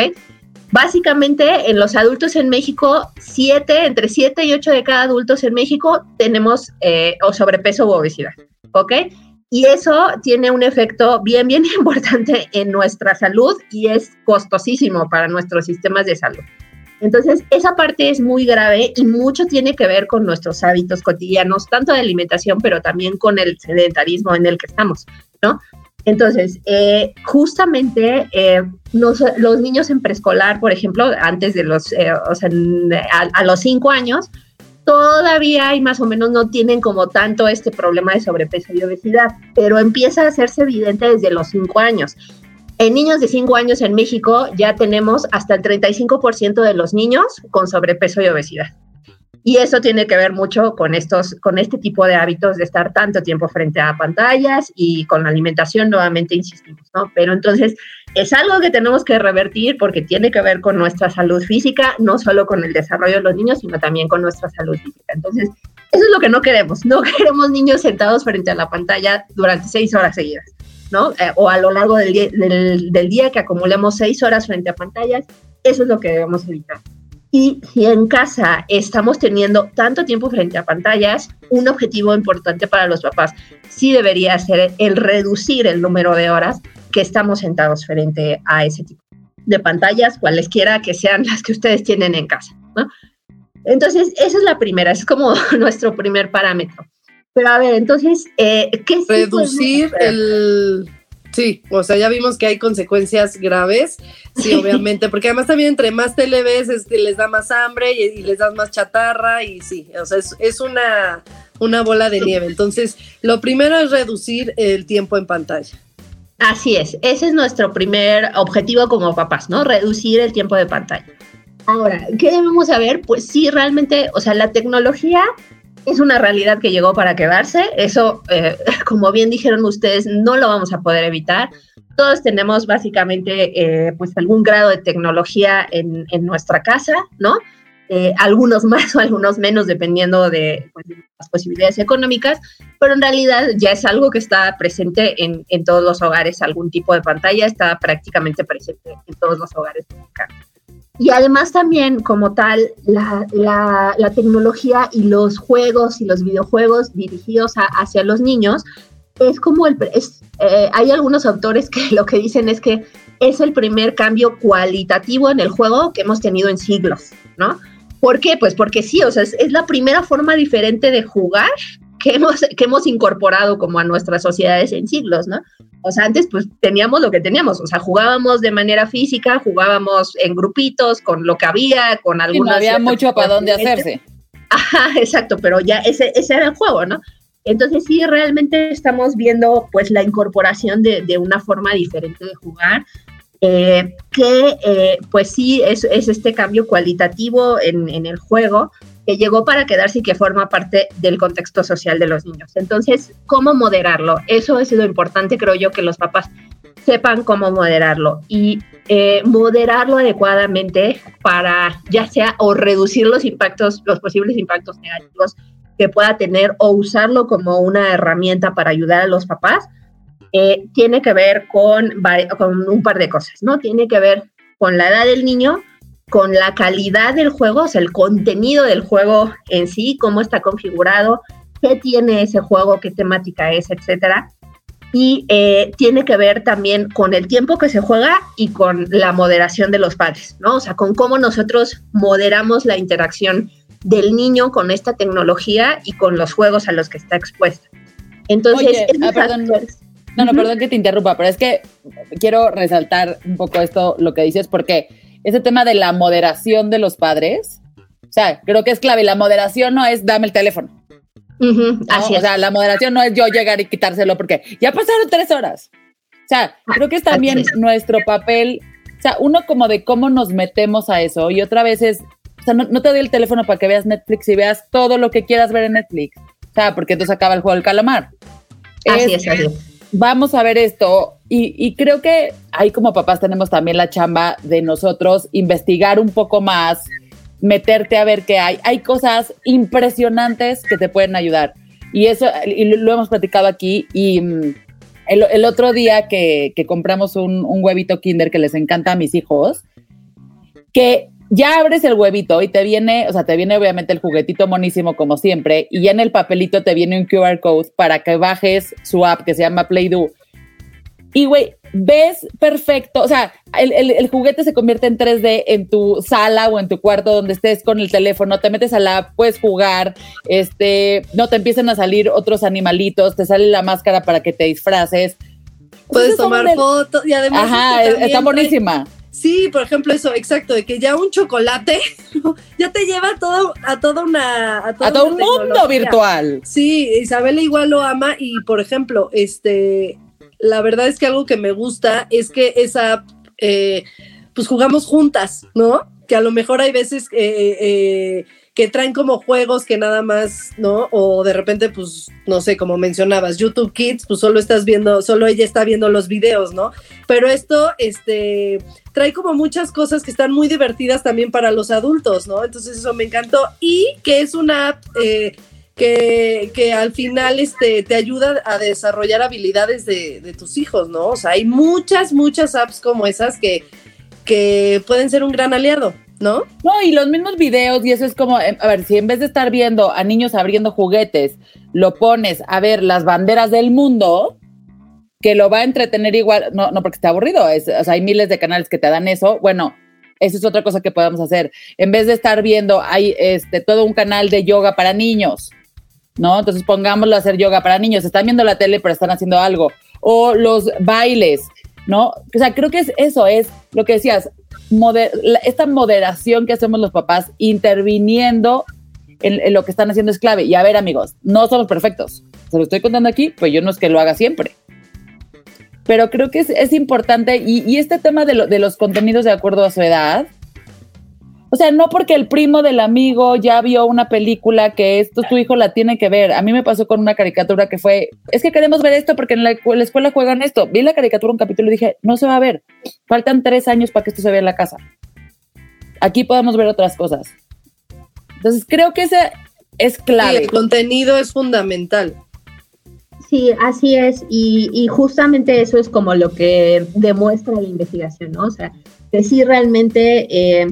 Básicamente, en los adultos en México, siete, entre 7 y 8 de cada adultos en México tenemos eh, o sobrepeso u obesidad, ¿ok? Y eso tiene un efecto bien, bien *laughs* importante en nuestra salud y es costosísimo para nuestros sistemas de salud. Entonces, esa parte es muy grave y mucho tiene que ver con nuestros hábitos cotidianos, tanto de alimentación, pero también con el sedentarismo en el que estamos, ¿no? Entonces, eh, justamente eh, los, niños en preescolar, por ejemplo, antes de los, eh, o sea, a los cinco años, todavía y más o menos no tienen como tanto este problema de sobrepeso y obesidad, pero empieza a hacerse evidente desde los 5 años. En niños de 5 años en México ya tenemos hasta el 35% de los niños con sobrepeso y obesidad. Y eso tiene que ver mucho con estos, con este tipo de hábitos de estar tanto tiempo frente a pantallas y con la alimentación, nuevamente insistimos, ¿no? Pero entonces es algo que tenemos que revertir porque tiene que ver con nuestra salud física, no solo con el desarrollo de los niños, sino también con nuestra salud física. Entonces, eso es lo que no queremos. No *laughs* queremos niños sentados frente a la pantalla durante seis horas seguidas, ¿no? Eh, o a lo largo del del, del día que acumulemos seis horas frente a pantallas. Eso es lo que debemos evitar. Y si en casa estamos teniendo tanto tiempo frente a pantallas, un objetivo importante para los papás sí debería ser el reducir el número de horas que estamos sentados frente a ese tipo de pantallas, cualesquiera que sean las que ustedes tienen en casa. ¿no? Entonces, esa es la primera, es como *laughs* nuestro primer parámetro. Pero a ver, entonces, eh, ¿qué es Reducir el Sí, o sea, ya vimos que hay consecuencias graves, sí, *laughs* obviamente, porque además también entre más tele ves, es que les da más hambre y, y, les das más chatarra y sí, o sea, es, es una, una bola de nieve. Entonces, lo primero es reducir el tiempo en pantalla. Así es, ese es nuestro primer objetivo como papás, ¿no? Reducir el tiempo de pantalla. Ahora, ¿qué debemos saber? Pues sí, realmente, o sea, la tecnología es una realidad que llegó para quedarse. Eso, eh, *laughs* como bien dijeron ustedes, no lo vamos a poder evitar. Todos tenemos básicamente eh, pues algún grado de tecnología en, en nuestra casa, ¿no? Eh, algunos más o algunos menos dependiendo de, pues, de, las posibilidades económicas, pero en realidad ya es algo que está presente en, en todos los hogares, algún tipo de pantalla está prácticamente presente en todos los hogares. Y además también, como tal, la, la, tecnología y los juegos y los videojuegos dirigidos hacia los niños es como el... Es, eh, hay algunos autores que *laughs* lo que dicen es que es el primer cambio cualitativo en el juego que hemos tenido en siglos, ¿no? ¿Por qué? Pues porque sí, o sea, es la primera forma diferente de jugar que hemos, que hemos incorporado como a nuestras sociedades en siglos, ¿no? O sea, antes pues teníamos lo que teníamos, o sea, jugábamos de manera física, jugábamos en grupitos, con lo que había, con algunas... Y no había mucho para dónde hacerse. Ajá, *laughs* exacto, pero ya ese, ese era el juego, ¿no? Entonces sí, realmente estamos viendo pues la incorporación de, de una forma diferente de jugar, eh, que eh, pues sí es, es, este cambio cualitativo en, en el juego, que llegó para quedarse y que forma parte del contexto social de los niños. Entonces, ¿cómo moderarlo? Eso es lo importante, creo yo, que los papás sepan cómo moderarlo y eh, moderarlo adecuadamente para ya sea o reducir los impactos, los posibles impactos negativos que pueda tener o usarlo como una herramienta para ayudar a los papás, eh, tiene que ver con un par de cosas, ¿no? Tiene que ver con la edad del niño, con la calidad del juego, o sea, el contenido del juego en sí, cómo está configurado, qué tiene ese juego, qué temática es, etcétera. Y eh, tiene que ver también con el tiempo que se juega y con la moderación de los padres, ¿no? O sea, con cómo nosotros moderamos la interacción del niño con esta tecnología y con los juegos a los que está expuesta. Entonces, ah, perdón, no, no, perdón que te interrumpa, pero es que quiero resaltar un poco esto, lo que dices, porque ese tema de la moderación de los padres, o sea, creo que es clave. La moderación no es dame el teléfono. así O sea, la moderación no es yo llegar y quitárselo porque ya pasaron tres horas. O sea, creo que es también nuestro papel, o sea, uno como de cómo nos metemos a eso y otra vez es o sea, no, te doy el teléfono para que veas Netflix y veas todo lo que quieras ver en Netflix. O sea, porque entonces acaba el juego del calamar. Así es, así Vamos a ver esto. Y, creo que ahí como papás tenemos también la chamba de nosotros investigar un poco más, meterte a ver qué hay. Hay cosas impresionantes que te pueden ayudar. Y eso, y lo hemos platicado aquí. Y mm, el, otro día que, compramos un, un, huevito Kinder que les encanta a mis hijos, que ya abres el huevito y te viene, o sea, te viene obviamente el juguetito monísimo como siempre, y ya en el papelito te viene un QR code para que bajes su app que se llama Play-Doh. Y, güey, ves perfecto, o sea, el, juguete se convierte en 3D en tu sala o en tu cuarto donde estés con el teléfono, te metes a la app, puedes jugar, este, no te empiezan a salir otros animalitos, te sale la máscara para que te disfraces. Puedes tomar fotos y además... Ajá, está buenísima. Sí, por ejemplo, eso, exacto, de que ya un chocolate *laughs* ya te lleva a todo, a toda una. A, todo un mundo virtual. Sí, Isabela igual lo ama y, por ejemplo, este. La verdad es que algo que me gusta es que esa. Eh, pues jugamos juntas, ¿no? Que a lo mejor hay veces. Eh, eh, que traen como juegos que nada más, ¿no? O de repente, pues, no sé, como mencionabas, YouTube Kids, pues solo estás viendo, solo ella está viendo los videos, ¿no? Pero esto, este, trae como muchas cosas que están muy divertidas también para los adultos, ¿no? Entonces eso me encantó. Y que es una app eh, que, que, al final este, te ayuda a desarrollar habilidades de, de, tus hijos, ¿no? O sea, hay muchas, muchas apps como esas que, que pueden ser un gran aliado. ¿No? No, y los mismos videos, y eso es como, em, a ver, si en vez de estar viendo a niños abriendo juguetes, lo pones a ver las banderas del mundo, que lo va a entretener igual, no, no porque esté aburrido, es, hay miles de canales que te dan eso, bueno, eso es otra cosa que podemos hacer. En vez de estar viendo, hay este, todo un canal de yoga para niños, ¿no? Entonces pongámoslo a hacer yoga para niños. Están viendo la tele, pero están haciendo algo. O los bailes, ¿no? O sea, creo que es eso, es lo que decías, esta moderación que hacemos los papás interviniendo en, lo que están haciendo es clave. Y a ver, amigos, no somos perfectos. Se lo estoy contando aquí, pues yo no es que lo haga siempre. Pero creo que es, importante y, este tema de, de los contenidos de acuerdo a su edad, o sea, no porque el primo del amigo ya vio una película que esto tu hijo la tiene que ver. A mí me pasó con una caricatura que fue, es que queremos ver esto porque en la, escuela juegan esto. Vi la caricatura un capítulo y dije, no se va a ver. Faltan tres años para que esto se vea en la casa. Aquí podemos ver otras cosas. Entonces creo que ese es clave. el contenido es fundamental. Sí, así es. Y, y, justamente eso es como lo que demuestra la investigación, ¿no? O sea, que sí realmente... Eh,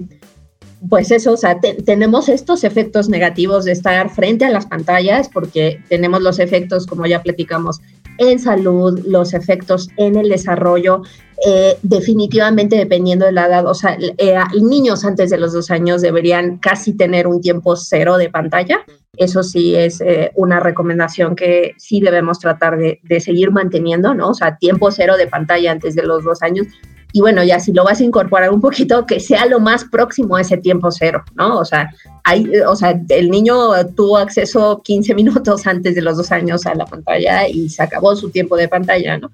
pues eso, o sea, tenemos estos efectos negativos de estar frente a las pantallas porque tenemos los efectos, como ya platicamos, en salud, los efectos en el desarrollo, eh, definitivamente dependiendo de la edad, o sea, eh, niños antes de los dos años deberían casi tener un tiempo cero de pantalla. Eso sí es eh, una recomendación que sí debemos tratar de, de seguir manteniendo, ¿no? O sea, tiempo cero de pantalla antes de los dos años y bueno, ya si lo vas a incorporar un poquito, que sea lo más próximo a ese tiempo cero, ¿no? O sea, hay, o sea, el niño tuvo acceso 15 minutos antes de los dos años a la pantalla y se acabó su tiempo de pantalla, ¿no?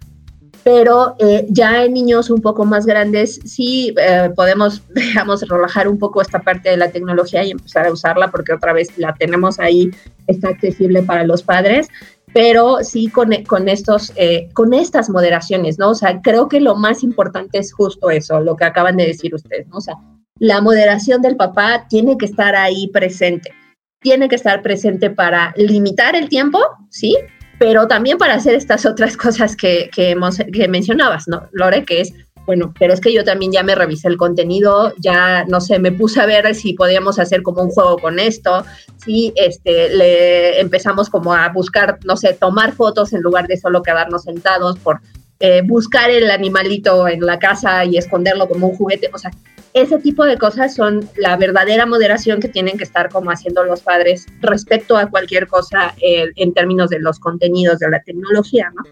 Pero eh, ya en niños un poco más grandes sí eh, podemos, *laughs* digamos, relajar un poco esta parte de la tecnología y empezar a usarla porque otra vez la tenemos ahí, está accesible para los padres pero sí con, con, estos, eh, con estas moderaciones, ¿no? O sea, creo que lo más importante es justo eso, lo que acaban de decir ustedes, ¿no? O sea, la moderación del papá tiene que estar ahí presente, tiene que estar presente para limitar el tiempo, ¿sí? Pero también para hacer estas otras cosas que, que, hemos, que mencionabas, ¿no, Lore? Que es bueno, pero es que yo también ya me revisé el contenido, ya no sé, me puse a ver si podíamos hacer como un juego con esto, si este, le empezamos como a buscar, no sé, tomar fotos en lugar de solo quedarnos sentados, por eh, buscar el animalito en la casa y esconderlo como un juguete, o sea, ese tipo de cosas son la verdadera moderación que tienen que estar como haciendo los padres respecto a cualquier cosa eh, en términos de los contenidos de la tecnología, ¿no?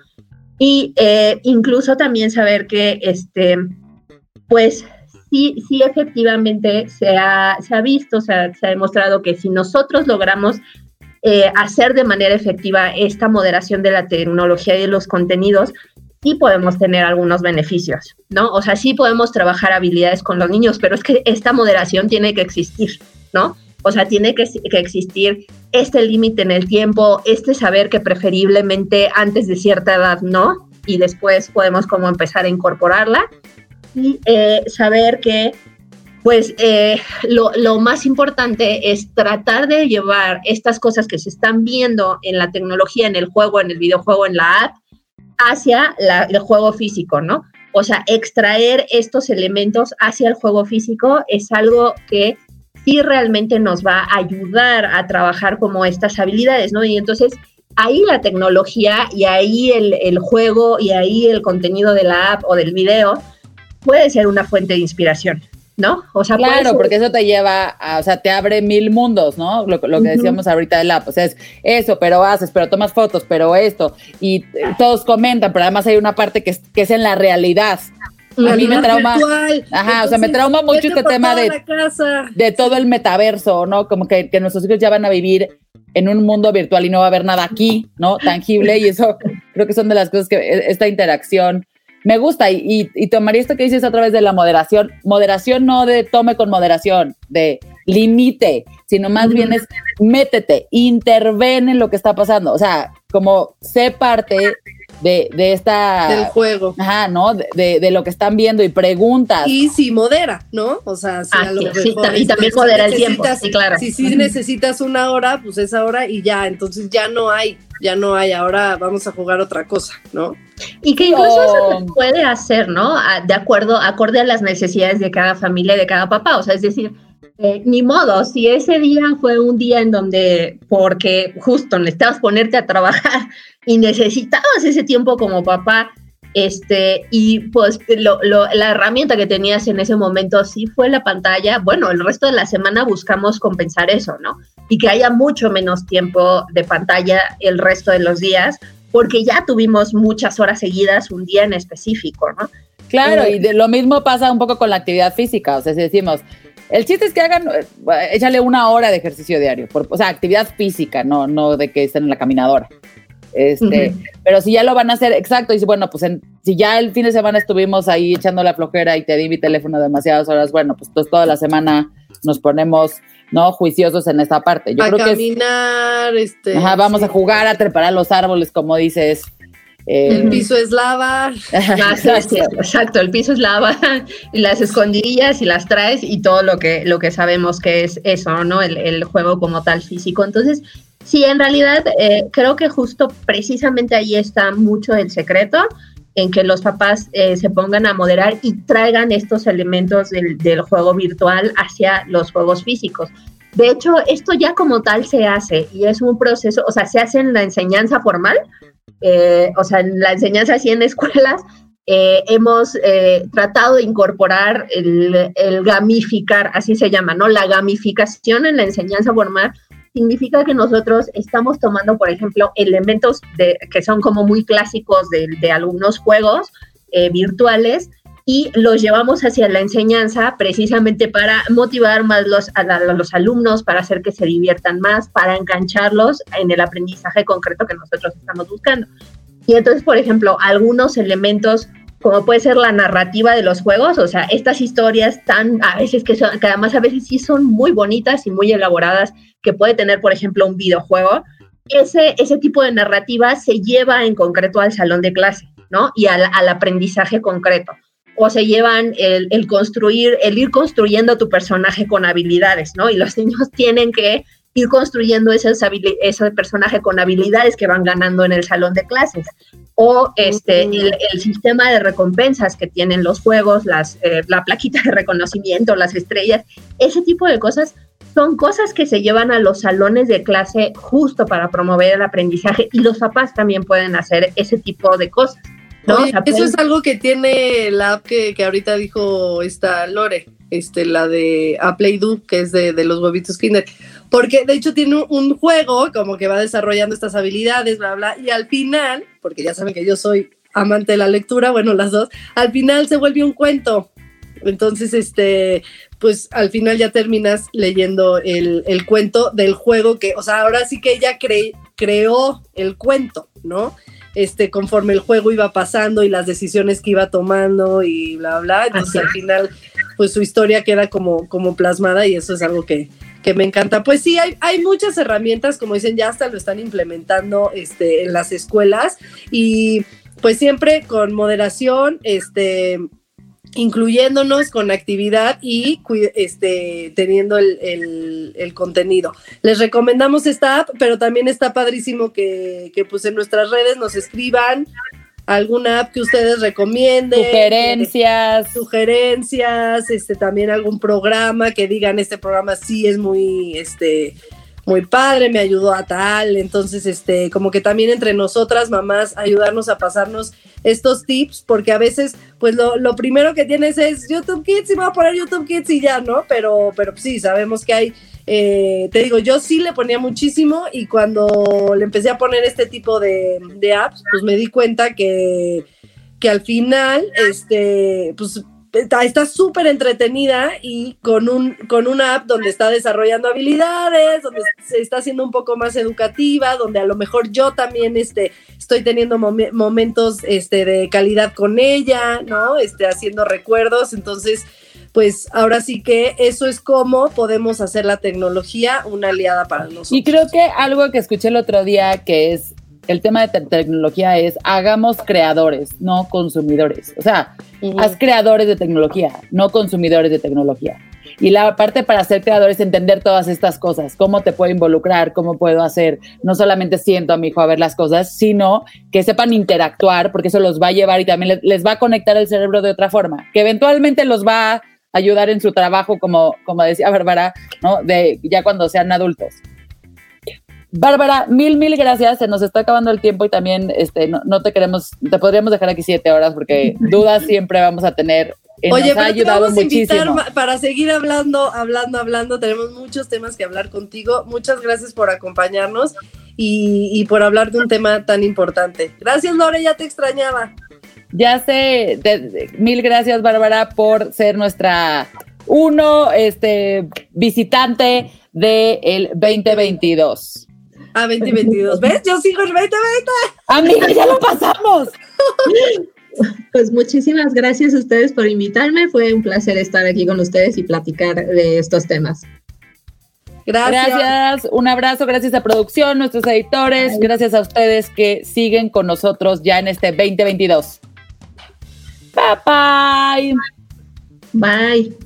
Y eh, incluso también saber que, este, pues, sí, sí efectivamente se ha, se ha visto, se ha, se ha demostrado que si nosotros logramos eh, hacer de manera efectiva esta moderación de la tecnología y de los contenidos, sí podemos tener algunos beneficios, ¿no? O sea, sí podemos trabajar habilidades con los niños, pero es que esta moderación tiene que existir, ¿no? O sea, tiene que, existir este límite en el tiempo, este saber que preferiblemente antes de cierta edad no, y después podemos como empezar a incorporarla. Y eh, saber que, pues, eh, lo, más importante es tratar de llevar estas cosas que se están viendo en la tecnología, en el juego, en el videojuego, en la app, hacia el juego físico, ¿no? O sea, extraer estos elementos hacia el juego físico es algo que sí realmente nos va a ayudar a trabajar como estas habilidades, ¿no? Y entonces ahí la tecnología y ahí el, juego y ahí el contenido de la app o del video puede ser una fuente de inspiración. ¿no? O sea, claro, porque eso te lleva a, o sea, te abre mil mundos, ¿no? Lo, que decíamos ahorita del app, o sea, es eso, pero haces, pero tomas fotos, pero esto, y todos comentan, pero además hay una parte que es, que es en la realidad, a mí me trauma. ajá, o sea, me trauma mucho este tema de, de todo el metaverso, ¿no? Como que, que, nuestros hijos ya van a vivir en un mundo virtual y no va a haber nada aquí, ¿no? Tangible. Y eso *laughs* creo que son de las cosas que e, esta interacción me gusta. Y, y, y tomaría esto que dices a través de la moderación. Moderación no de tome con moderación, de limite, sino más bien es métete, interven en lo que está pasando. O sea, como sé parte de, de esta... Del juego. Ajá, ¿no? De, de, lo que están viendo y preguntas. Y si modera, ¿no? O sea, si ah, sí, y también modera el tiempo, sí, claro. Si sí necesitas una hora, pues esa hora y ya, entonces ya no hay, ya no hay, ahora vamos a jugar otra cosa, ¿no? Y que incluso eso se puede hacer, ¿no? De acuerdo, acorde a las necesidades de cada familia y de cada papá, o sea, es decir, eh, ni modo, si ese día fue un día en donde, porque justo necesitabas ponerte a trabajar *laughs* y necesitabas ese tiempo como papá, este, y pues la herramienta que tenías en ese momento sí fue la pantalla, bueno, el resto de la semana buscamos compensar eso, ¿no? Y que haya mucho menos tiempo de pantalla el resto de los días, porque ya tuvimos muchas horas seguidas un día en específico, ¿no? Claro, eh, y de lo mismo pasa un poco con la actividad física, o sea, si decimos, el chiste es que hagan, eh, échale una hora de ejercicio diario, por, o sea, actividad física, no, no de que estén en la caminadora. Este, pero si ya lo van a hacer, exacto, y bueno, pues si ya el fin de semana estuvimos ahí echando la flojera y te di mi teléfono demasiadas horas, bueno, pues toda la semana nos ponemos, ¿no? Juiciosos en esta parte. Yo a creo caminar, que este. Ajá, vamos a jugar, a trepar a los árboles, como dices, el piso es lava. *laughs* exacto, el piso es lava *laughs* y las escondidillas y las traes y todo lo que, lo que sabemos que es eso, ¿no? El, juego como tal físico. Entonces, sí, en realidad eh, creo que justo precisamente ahí está mucho el secreto en que los papás eh, se pongan a moderar y traigan estos elementos del, del juego virtual hacia los juegos físicos. De hecho, esto ya como tal se hace y es un proceso, o sea, se hace en la enseñanza formal, eh, o sea, en la enseñanza así en escuelas, eh, hemos eh, tratado de incorporar el, gamificar, así se llama, ¿no? La gamificación en la enseñanza formal significa que nosotros estamos tomando, por ejemplo, elementos de, que son como muy clásicos de, de algunos juegos virtuales y los llevamos hacia la enseñanza precisamente para motivar más los, a, los alumnos, para hacer que se diviertan más, para engancharlos en el aprendizaje concreto que nosotros estamos buscando. Y entonces, por ejemplo, algunos elementos como puede ser la narrativa de los juegos, o sea, estas historias tan, a veces que, son, que además a veces sí son muy bonitas y muy elaboradas, que puede tener, por ejemplo, un videojuego, ese, ese tipo de narrativa se lleva en concreto al salón de clase, ¿no? Y al, aprendizaje concreto. O se llevan el, el, construir, el ir construyendo tu personaje con habilidades, ¿no? Y los *laughs* niños tienen que ir construyendo ese, ese personaje con habilidades que van ganando en el salón de clases. O este, el, sistema de recompensas que tienen los juegos, las, eh, la plaquita de reconocimiento, las estrellas, ese tipo de cosas son cosas que se llevan a los salones de clase justo para promover el aprendizaje y los papás también pueden hacer ese tipo de cosas. ¿No? eso es algo que tiene la app que, que, ahorita dijo esta Lore, este, la de A Play Do, que es de, de los huevitos Kinder. Porque de hecho tiene un, juego como que va desarrollando estas habilidades, bla, bla, y al final, porque ya saben que yo soy amante de la lectura, bueno, las dos, al final se vuelve un cuento. Entonces, este, pues al final ya terminas leyendo el, cuento del juego que, o sea, ahora sí que ella creó el cuento, ¿no? Este, conforme el juego iba pasando y las decisiones que iba tomando y bla, bla. Entonces al final, pues su historia queda como, como plasmada y eso es algo que, que me encanta. Pues sí, hay, hay muchas herramientas, como dicen, ya hasta lo están implementando este, en las escuelas y pues siempre con moderación, este, incluyéndonos con actividad y este, teniendo el, el, contenido. Les recomendamos esta app, pero también está padrísimo que, que pues en nuestras redes nos escriban alguna app que ustedes recomienden. Sugerencias. sugerencias, este, también algún programa que digan, este programa sí es muy, este, muy padre, me ayudó a tal. Entonces, este, como que también entre nosotras, mamás, ayudarnos a pasarnos estos tips, porque a veces, pues lo, lo primero que tienes es YouTube Kids y voy a poner YouTube Kids y ya, ¿no? Pero, pero sí, sabemos que hay eh, te digo, yo sí le ponía muchísimo y cuando le empecé a poner este tipo de, apps, pues me di cuenta que, que al final, este, pues está súper entretenida y con, un, con una app donde está desarrollando habilidades, donde se está haciendo un poco más educativa, donde a lo mejor yo también este, estoy teniendo momentos este, de calidad con ella, ¿no? Este, haciendo recuerdos. Entonces, pues ahora sí que eso es como podemos hacer la tecnología una aliada para nosotros. Y creo que algo que escuché el otro día que es el tema de tecnología es hagamos creadores, no consumidores. O sea, haz creadores de tecnología, no consumidores de tecnología. Y la parte para ser creador es entender todas estas cosas, cómo te puedo involucrar, cómo puedo hacer, no solamente siento a mi hijo a ver las cosas, sino que sepan interactuar, porque eso los va a llevar y también les va a conectar el cerebro de otra forma, que eventualmente los va a ayudar en su trabajo, como, como decía Bárbara, ¿no? De ya cuando sean adultos. Bárbara, mil, mil gracias. Se nos está acabando el tiempo y también este, no, te queremos, te podríamos dejar aquí siete horas porque *laughs* dudas siempre vamos a tener. Oye, nos ha ayudado muchísimo. para seguir hablando, hablando, hablando. Tenemos muchos temas que hablar contigo. Muchas gracias por acompañarnos y, y por hablar de un tema tan importante. Gracias, Lore, ya te extrañaba. Ya sé, mil gracias Bárbara por ser nuestra uno este visitante del 2022. Ah, 2022. ¿Ves? Yo sigo el 2020. Amiga, ya lo pasamos. *laughs* Pues muchísimas gracias a ustedes por invitarme. Fue un placer estar aquí con ustedes y platicar de estos temas. Gracias. Gracias. Un abrazo, gracias a producción, nuestros editores, gracias a ustedes que siguen con nosotros ya en este 2022. Bye bye. Bye.